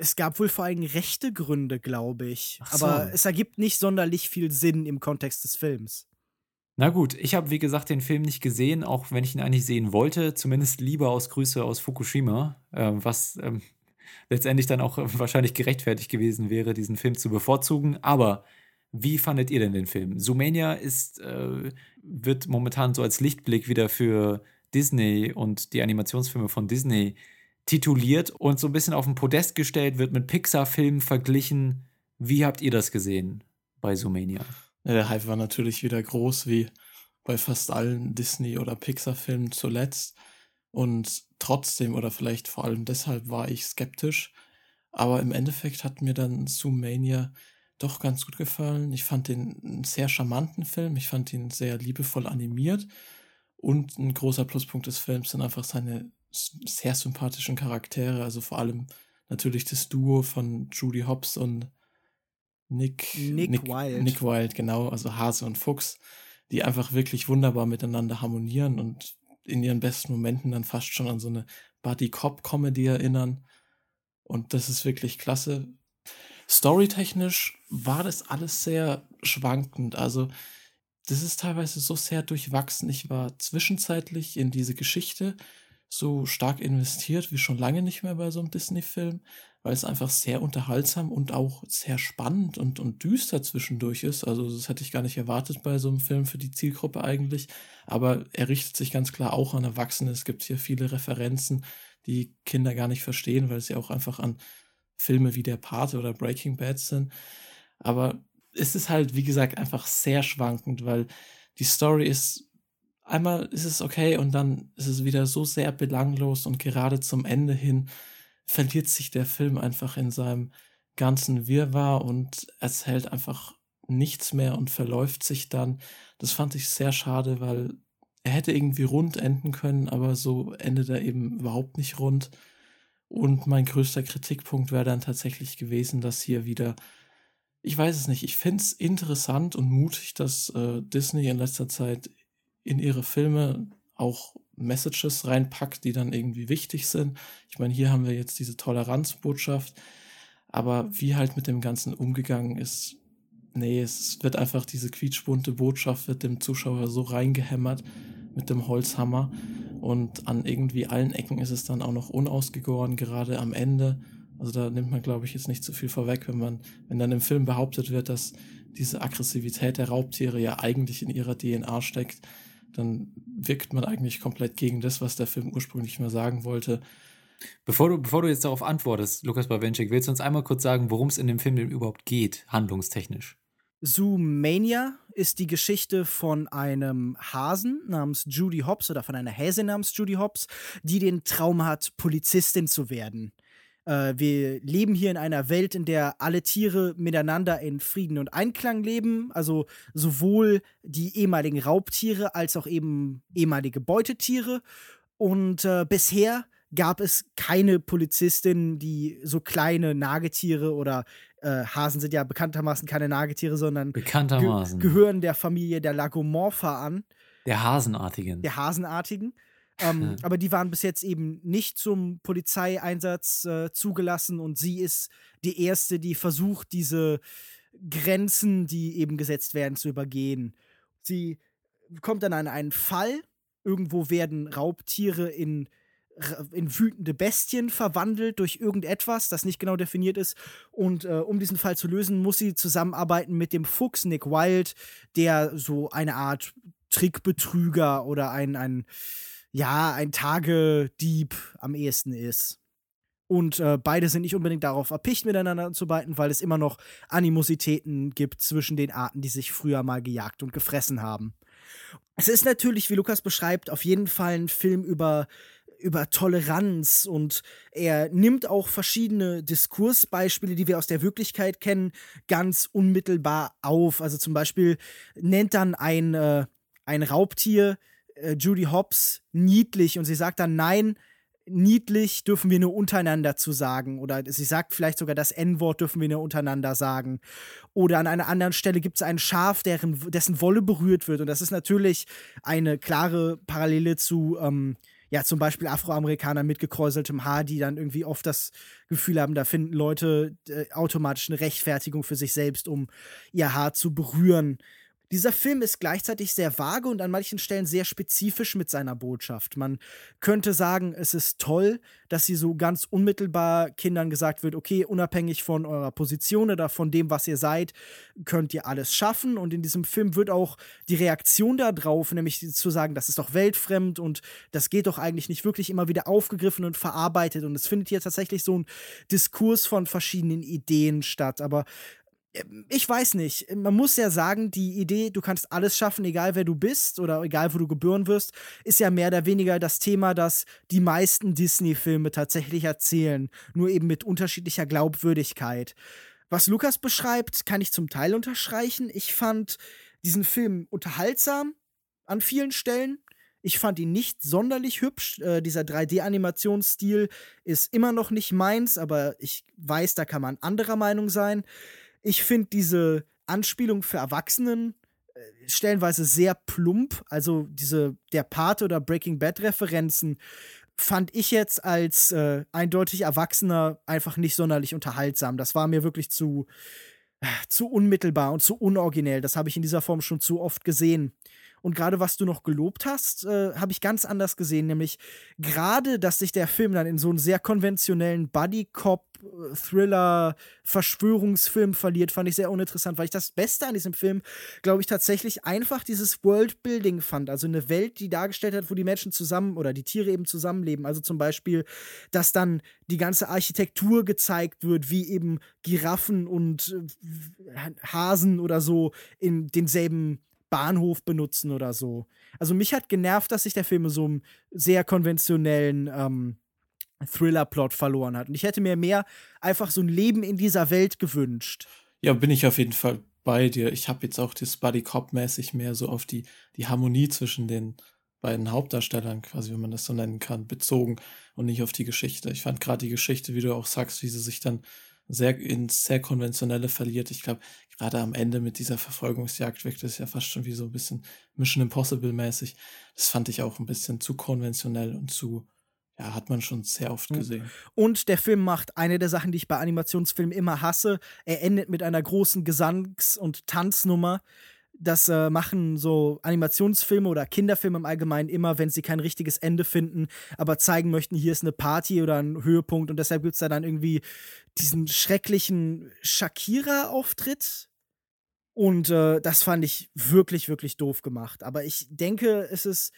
B: Es gab wohl vor allem rechte Gründe, glaube ich.
A: So.
B: Aber es ergibt nicht sonderlich viel Sinn im Kontext des Films.
A: Na gut, ich habe wie gesagt den Film nicht gesehen, auch wenn ich ihn eigentlich sehen wollte. Zumindest lieber aus Grüße aus Fukushima, äh, was ähm, letztendlich dann auch äh, wahrscheinlich gerechtfertigt gewesen wäre, diesen Film zu bevorzugen. Aber wie fandet ihr denn den Film? Zoomania ist, äh, wird momentan so als Lichtblick wieder für Disney und die Animationsfilme von Disney tituliert und so ein bisschen auf den Podest gestellt, wird mit Pixar-Filmen verglichen. Wie habt ihr das gesehen bei Zoomania?
F: Ja, der Hype war natürlich wieder groß, wie bei fast allen Disney- oder Pixar-Filmen zuletzt. Und trotzdem oder vielleicht vor allem deshalb war ich skeptisch. Aber im Endeffekt hat mir dann Zoomania doch ganz gut gefallen. Ich fand den einen sehr charmanten Film. Ich fand ihn sehr liebevoll animiert. Und ein großer Pluspunkt des Films sind einfach seine sehr sympathischen Charaktere. Also vor allem natürlich das Duo von Judy Hobbs und Nick,
B: Nick, Nick Wilde.
F: Nick Wilde, genau, also Hase und Fuchs, die einfach wirklich wunderbar miteinander harmonieren und in ihren besten Momenten dann fast schon an so eine Buddy-Cop-Comedy erinnern. Und das ist wirklich klasse. Storytechnisch war das alles sehr schwankend. Also, das ist teilweise so sehr durchwachsen. Ich war zwischenzeitlich in diese Geschichte so stark investiert wie schon lange nicht mehr bei so einem Disney-Film, weil es einfach sehr unterhaltsam und auch sehr spannend und, und düster zwischendurch ist. Also das hätte ich gar nicht erwartet bei so einem Film für die Zielgruppe eigentlich. Aber er richtet sich ganz klar auch an Erwachsene. Es gibt hier viele Referenzen, die Kinder gar nicht verstehen, weil sie auch einfach an Filme wie Der Pate oder Breaking Bad sind. Aber es ist halt, wie gesagt, einfach sehr schwankend, weil die Story ist einmal ist es okay und dann ist es wieder so sehr belanglos und gerade zum Ende hin verliert sich der Film einfach in seinem ganzen Wirrwarr und erzählt einfach nichts mehr und verläuft sich dann. Das fand ich sehr schade, weil er hätte irgendwie rund enden können, aber so endet er eben überhaupt nicht rund. Und mein größter Kritikpunkt wäre dann tatsächlich gewesen, dass hier wieder, ich weiß es nicht, ich finde es interessant und mutig, dass äh, Disney in letzter Zeit in ihre Filme auch Messages reinpackt, die dann irgendwie wichtig sind. Ich meine, hier haben wir jetzt diese Toleranzbotschaft, aber wie halt mit dem Ganzen umgegangen ist, nee, es wird einfach diese quietschbunte Botschaft wird dem Zuschauer so reingehämmert mit dem Holzhammer und an irgendwie allen Ecken ist es dann auch noch unausgegoren, gerade am Ende. Also da nimmt man, glaube ich, jetzt nicht zu viel vorweg, wenn man, wenn dann im Film behauptet wird, dass diese Aggressivität der Raubtiere ja eigentlich in ihrer DNA steckt dann wirkt man eigentlich komplett gegen das, was der Film ursprünglich mal sagen wollte.
A: Bevor du, bevor du jetzt darauf antwortest, Lukas Bawenschik, willst du uns einmal kurz sagen, worum es in dem Film denn überhaupt geht, handlungstechnisch?
B: Zoomania ist die Geschichte von einem Hasen namens Judy Hobbs oder von einer Häsin namens Judy Hobbs, die den Traum hat, Polizistin zu werden. Äh, wir leben hier in einer Welt, in der alle Tiere miteinander in Frieden und Einklang leben. Also sowohl die ehemaligen Raubtiere als auch eben ehemalige Beutetiere. Und äh, bisher gab es keine Polizistin, die so kleine Nagetiere oder äh, Hasen sind ja bekanntermaßen keine Nagetiere, sondern
A: bekanntermaßen.
B: Ge gehören der Familie der Lagomorpha an.
A: Der Hasenartigen.
B: Der Hasenartigen. Ähm, aber die waren bis jetzt eben nicht zum Polizeieinsatz äh, zugelassen und sie ist die erste, die versucht, diese Grenzen, die eben gesetzt werden, zu übergehen. Sie kommt dann an einen Fall. Irgendwo werden Raubtiere in in wütende Bestien verwandelt durch irgendetwas, das nicht genau definiert ist. Und äh, um diesen Fall zu lösen, muss sie zusammenarbeiten mit dem Fuchs Nick Wild, der so eine Art Trickbetrüger oder ein, ein ja, ein Tagedieb am ehesten ist. Und äh, beide sind nicht unbedingt darauf erpicht, miteinander zu beiten, weil es immer noch Animositäten gibt zwischen den Arten, die sich früher mal gejagt und gefressen haben. Es ist natürlich, wie Lukas beschreibt, auf jeden Fall ein Film über über Toleranz und er nimmt auch verschiedene Diskursbeispiele, die wir aus der Wirklichkeit kennen, ganz unmittelbar auf. Also zum Beispiel nennt dann ein, äh, ein Raubtier äh, Judy Hobbs niedlich und sie sagt dann, nein, niedlich dürfen wir nur untereinander zu sagen. Oder sie sagt vielleicht sogar, das N-Wort dürfen wir nur untereinander sagen. Oder an einer anderen Stelle gibt es ein Schaf, deren, dessen Wolle berührt wird. Und das ist natürlich eine klare Parallele zu, ähm, ja, zum Beispiel Afroamerikaner mit gekräuseltem Haar, die dann irgendwie oft das Gefühl haben, da finden Leute äh, automatisch eine Rechtfertigung für sich selbst, um ihr Haar zu berühren. Dieser Film ist gleichzeitig sehr vage und an manchen Stellen sehr spezifisch mit seiner Botschaft. Man könnte sagen, es ist toll, dass sie so ganz unmittelbar Kindern gesagt wird, okay, unabhängig von eurer Position oder von dem, was ihr seid, könnt ihr alles schaffen. Und in diesem Film wird auch die Reaktion darauf, nämlich zu sagen, das ist doch weltfremd und das geht doch eigentlich nicht wirklich immer wieder aufgegriffen und verarbeitet. Und es findet hier tatsächlich so ein Diskurs von verschiedenen Ideen statt. Aber ich weiß nicht. Man muss ja sagen, die Idee, du kannst alles schaffen, egal wer du bist oder egal wo du geboren wirst, ist ja mehr oder weniger das Thema, das die meisten Disney-Filme tatsächlich erzählen, nur eben mit unterschiedlicher Glaubwürdigkeit. Was Lukas beschreibt, kann ich zum Teil unterstreichen. Ich fand diesen Film unterhaltsam an vielen Stellen. Ich fand ihn nicht sonderlich hübsch. Äh, dieser 3D-Animationsstil ist immer noch nicht meins, aber ich weiß, da kann man anderer Meinung sein. Ich finde diese Anspielung für Erwachsenen äh, stellenweise sehr plump. Also diese der Pate oder Breaking Bad Referenzen fand ich jetzt als äh, eindeutig Erwachsener einfach nicht sonderlich unterhaltsam. Das war mir wirklich zu äh, zu unmittelbar und zu unoriginell. Das habe ich in dieser Form schon zu oft gesehen. Und gerade was du noch gelobt hast, äh, habe ich ganz anders gesehen, nämlich gerade, dass sich der Film dann in so einen sehr konventionellen Buddy-Cop, Thriller, Verschwörungsfilm verliert, fand ich sehr uninteressant, weil ich das Beste an diesem Film, glaube ich, tatsächlich einfach dieses Worldbuilding fand. Also eine Welt, die dargestellt hat, wo die Menschen zusammen oder die Tiere eben zusammenleben. Also zum Beispiel, dass dann die ganze Architektur gezeigt wird, wie eben Giraffen und äh, Hasen oder so in denselben Bahnhof benutzen oder so. Also mich hat genervt, dass sich der Film so einem sehr konventionellen ähm, Thriller-Plot verloren hat. Und ich hätte mir mehr einfach so ein Leben in dieser Welt gewünscht.
F: Ja, bin ich auf jeden Fall bei dir. Ich habe jetzt auch das Buddy Cop-mäßig mehr so auf die, die Harmonie zwischen den beiden Hauptdarstellern, quasi, wenn man das so nennen kann, bezogen und nicht auf die Geschichte. Ich fand gerade die Geschichte, wie du auch sagst, wie sie sich dann sehr ins sehr konventionelle verliert. Ich glaube, gerade am Ende mit dieser Verfolgungsjagd wirkt es ja fast schon wie so ein bisschen Mission Impossible mäßig. Das fand ich auch ein bisschen zu konventionell und zu ja, hat man schon sehr oft gesehen.
B: Und der Film macht eine der Sachen, die ich bei Animationsfilmen immer hasse. Er endet mit einer großen Gesangs- und Tanznummer, das äh, machen so Animationsfilme oder Kinderfilme im Allgemeinen immer, wenn sie kein richtiges Ende finden, aber zeigen möchten, hier ist eine Party oder ein Höhepunkt und deshalb gibt es da dann irgendwie diesen schrecklichen Shakira-Auftritt. Und äh, das fand ich wirklich, wirklich doof gemacht. Aber ich denke, es ist.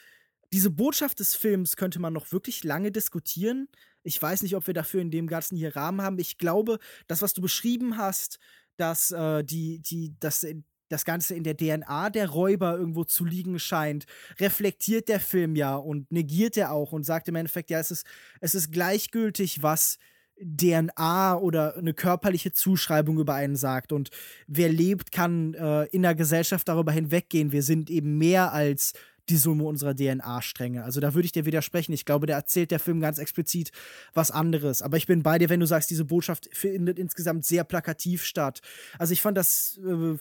B: Diese Botschaft des Films könnte man noch wirklich lange diskutieren. Ich weiß nicht, ob wir dafür in dem ganzen hier Rahmen haben. Ich glaube, das, was du beschrieben hast, dass äh, die, die, dass das Ganze in der DNA der Räuber irgendwo zu liegen scheint, reflektiert der Film ja und negiert er auch und sagt im Endeffekt, ja, es ist, es ist gleichgültig, was DNA oder eine körperliche Zuschreibung über einen sagt. Und wer lebt, kann äh, in der Gesellschaft darüber hinweggehen. Wir sind eben mehr als die Summe unserer DNA-Stränge. Also da würde ich dir widersprechen. Ich glaube, da erzählt der Film ganz explizit was anderes. Aber ich bin bei dir, wenn du sagst, diese Botschaft findet insgesamt sehr plakativ statt. Also ich fand das. Äh,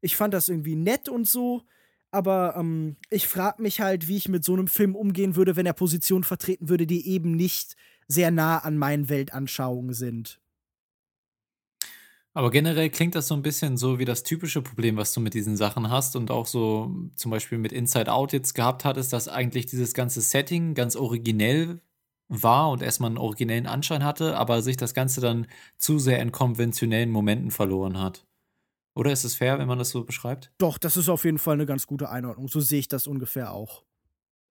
B: ich fand das irgendwie nett und so. Aber ähm, ich frage mich halt, wie ich mit so einem Film umgehen würde, wenn er Positionen vertreten würde, die eben nicht sehr nah an meinen Weltanschauungen sind.
A: Aber generell klingt das so ein bisschen so wie das typische Problem, was du mit diesen Sachen hast und auch so zum Beispiel mit Inside Out jetzt gehabt hattest, dass eigentlich dieses ganze Setting ganz originell war und erstmal einen originellen Anschein hatte, aber sich das Ganze dann zu sehr in konventionellen Momenten verloren hat. Oder ist es fair, wenn man das so beschreibt?
B: Doch, das ist auf jeden Fall eine ganz gute Einordnung. So sehe ich das ungefähr auch.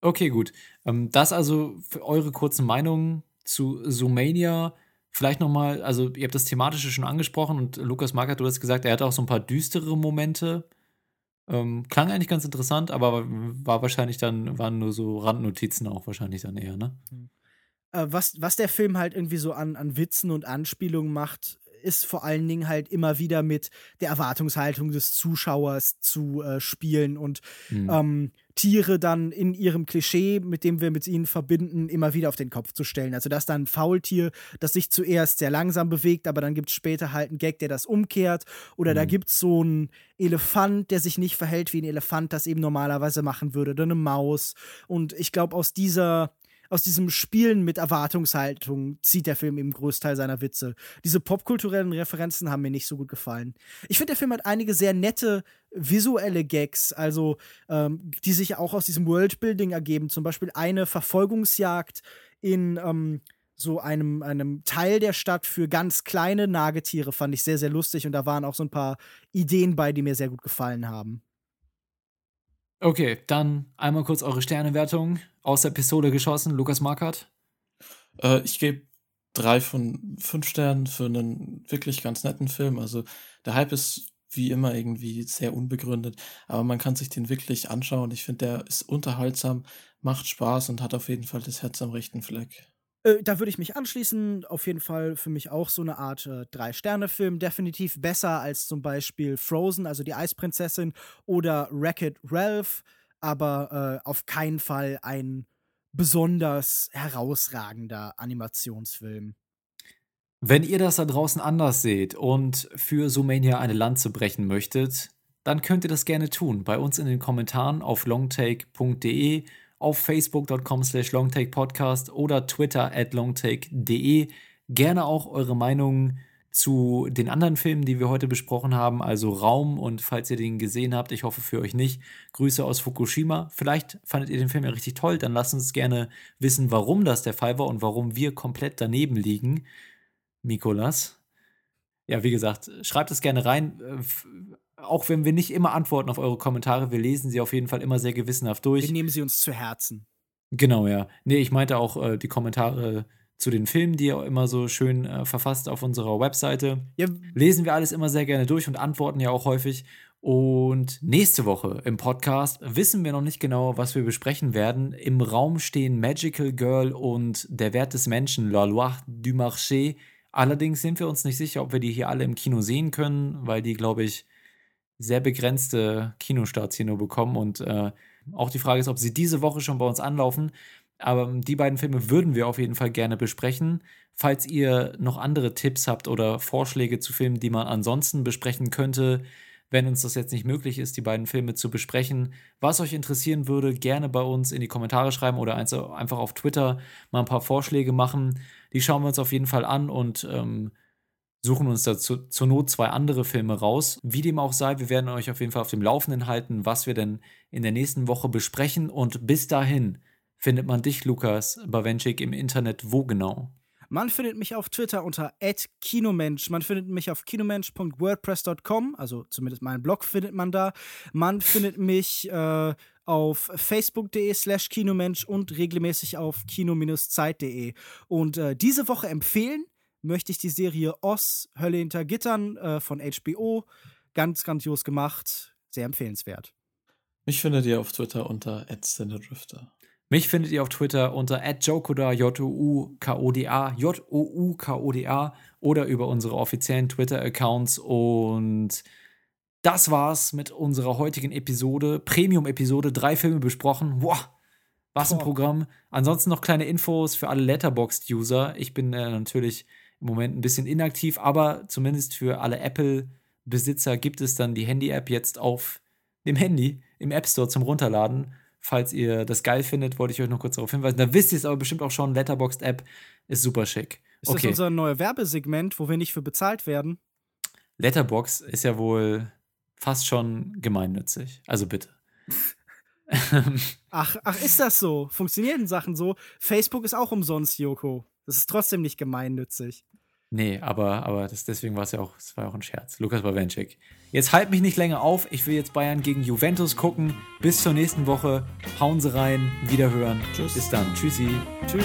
A: Okay, gut. Ähm, das also für eure kurzen Meinungen zu Zoomania. Vielleicht nochmal, also ihr habt das Thematische schon angesprochen und Lukas Markert, du hast gesagt, er hatte auch so ein paar düstere Momente. Ähm, klang eigentlich ganz interessant, aber war wahrscheinlich dann, waren nur so Randnotizen auch wahrscheinlich dann eher, ne?
B: Äh, was, was der Film halt irgendwie so an, an Witzen und Anspielungen macht, ist vor allen Dingen halt immer wieder mit der Erwartungshaltung des Zuschauers zu äh, spielen und mhm. ähm, Tiere dann in ihrem Klischee, mit dem wir mit ihnen verbinden, immer wieder auf den Kopf zu stellen. Also, dass da ein Faultier, das sich zuerst sehr langsam bewegt, aber dann gibt es später halt einen Gag, der das umkehrt. Oder mhm. da gibt es so einen Elefant, der sich nicht verhält wie ein Elefant, das eben normalerweise machen würde, oder eine Maus. Und ich glaube, aus dieser aus diesem Spielen mit Erwartungshaltung zieht der Film eben Großteil seiner Witze. Diese popkulturellen Referenzen haben mir nicht so gut gefallen. Ich finde, der Film hat einige sehr nette visuelle Gags, also ähm, die sich auch aus diesem Worldbuilding ergeben. Zum Beispiel eine Verfolgungsjagd in ähm, so einem, einem Teil der Stadt für ganz kleine Nagetiere fand ich sehr, sehr lustig und da waren auch so ein paar Ideen bei, die mir sehr gut gefallen haben.
A: Okay, dann einmal kurz eure Sternewertung aus der Pistole geschossen. Lukas Markert?
F: Äh, ich gebe drei von fünf Sternen für einen wirklich ganz netten Film. Also der Hype ist wie immer irgendwie sehr unbegründet, aber man kann sich den wirklich anschauen. Ich finde, der ist unterhaltsam, macht Spaß und hat auf jeden Fall das Herz am rechten Fleck.
B: Äh, da würde ich mich anschließen. Auf jeden Fall für mich auch so eine Art äh, Drei-Sterne-Film. Definitiv besser als zum Beispiel Frozen, also die Eisprinzessin, oder Wreck-It Ralph, aber äh, auf keinen Fall ein besonders herausragender Animationsfilm.
A: Wenn ihr das da draußen anders seht und für Sumania eine Lanze brechen möchtet, dann könnt ihr das gerne tun. Bei uns in den Kommentaren auf longtake.de auf facebook.com slash longtakepodcast oder twitter at longtake.de. Gerne auch eure Meinungen zu den anderen Filmen, die wir heute besprochen haben, also Raum und falls ihr den gesehen habt, ich hoffe für euch nicht, Grüße aus Fukushima. Vielleicht fandet ihr den Film ja richtig toll, dann lasst uns gerne wissen, warum das der Fall war und warum wir komplett daneben liegen. Mikolas. Ja, wie gesagt, schreibt es gerne rein auch wenn wir nicht immer antworten auf eure Kommentare, wir lesen sie auf jeden Fall immer sehr gewissenhaft durch.
B: Wir nehmen sie uns zu Herzen.
A: Genau, ja. Nee, ich meinte auch äh, die Kommentare zu den Filmen, die ihr immer so schön äh, verfasst auf unserer Webseite. Ja. Lesen wir alles immer sehr gerne durch und antworten ja auch häufig. Und nächste Woche im Podcast wissen wir noch nicht genau, was wir besprechen werden. Im Raum stehen Magical Girl und Der Wert des Menschen, La Loi du Marché. Allerdings sind wir uns nicht sicher, ob wir die hier alle im Kino sehen können, weil die, glaube ich, sehr begrenzte Kinostarts hier nur bekommen. Und äh, auch die Frage ist, ob sie diese Woche schon bei uns anlaufen. Aber die beiden Filme würden wir auf jeden Fall gerne besprechen. Falls ihr noch andere Tipps habt oder Vorschläge zu Filmen, die man ansonsten besprechen könnte, wenn uns das jetzt nicht möglich ist, die beiden Filme zu besprechen, was euch interessieren würde, gerne bei uns in die Kommentare schreiben oder einfach auf Twitter mal ein paar Vorschläge machen. Die schauen wir uns auf jeden Fall an und ähm, suchen uns dazu zur Not zwei andere Filme raus. Wie dem auch sei, wir werden euch auf jeden Fall auf dem Laufenden halten, was wir denn in der nächsten Woche besprechen. Und bis dahin findet man dich, Lukas Bawenschik, im Internet wo genau?
B: Man findet mich auf Twitter unter @kinomensch. Man findet mich auf kinomensch.wordpress.com, also zumindest meinen Blog findet man da. Man findet mich äh, auf facebook.de slash kinomensch und regelmäßig auf kino-zeit.de. Und äh, diese Woche empfehlen möchte ich die Serie Oz, Hölle hinter Gittern äh, von HBO. Ganz grandios gemacht, sehr empfehlenswert.
F: Mich findet ihr auf Twitter unter @cinedrifter.
A: Mich findet ihr auf Twitter unter @jokoda J-O-U-K-O-D-A J-O-U-K-O-D-A oder über unsere offiziellen Twitter-Accounts und das war's mit unserer heutigen Episode, Premium-Episode, drei Filme besprochen. Wow, was ein Programm. Ansonsten noch kleine Infos für alle Letterboxd-User. Ich bin äh, natürlich im Moment ein bisschen inaktiv, aber zumindest für alle Apple-Besitzer gibt es dann die Handy-App jetzt auf dem Handy im App Store zum Runterladen. Falls ihr das geil findet, wollte ich euch noch kurz darauf hinweisen. Da wisst ihr es aber bestimmt auch schon. Letterboxd-App ist super schick.
B: Ist okay. das unser neues Werbesegment, wo wir nicht für bezahlt werden?
A: Letterbox ist ja wohl fast schon gemeinnützig. Also bitte.
B: ach, ach, ist das so? Funktionieren Sachen so? Facebook ist auch umsonst, Joko. Das ist trotzdem nicht gemeinnützig.
A: Nee, aber, aber das, deswegen war es ja auch, das war auch ein Scherz. Lukas Bawenschik. Jetzt halt mich nicht länger auf. Ich will jetzt Bayern gegen Juventus gucken. Bis zur nächsten Woche. Hauen Sie rein. Wiederhören. Tschüss. Bis dann. Tschüssi.
B: Tschüss.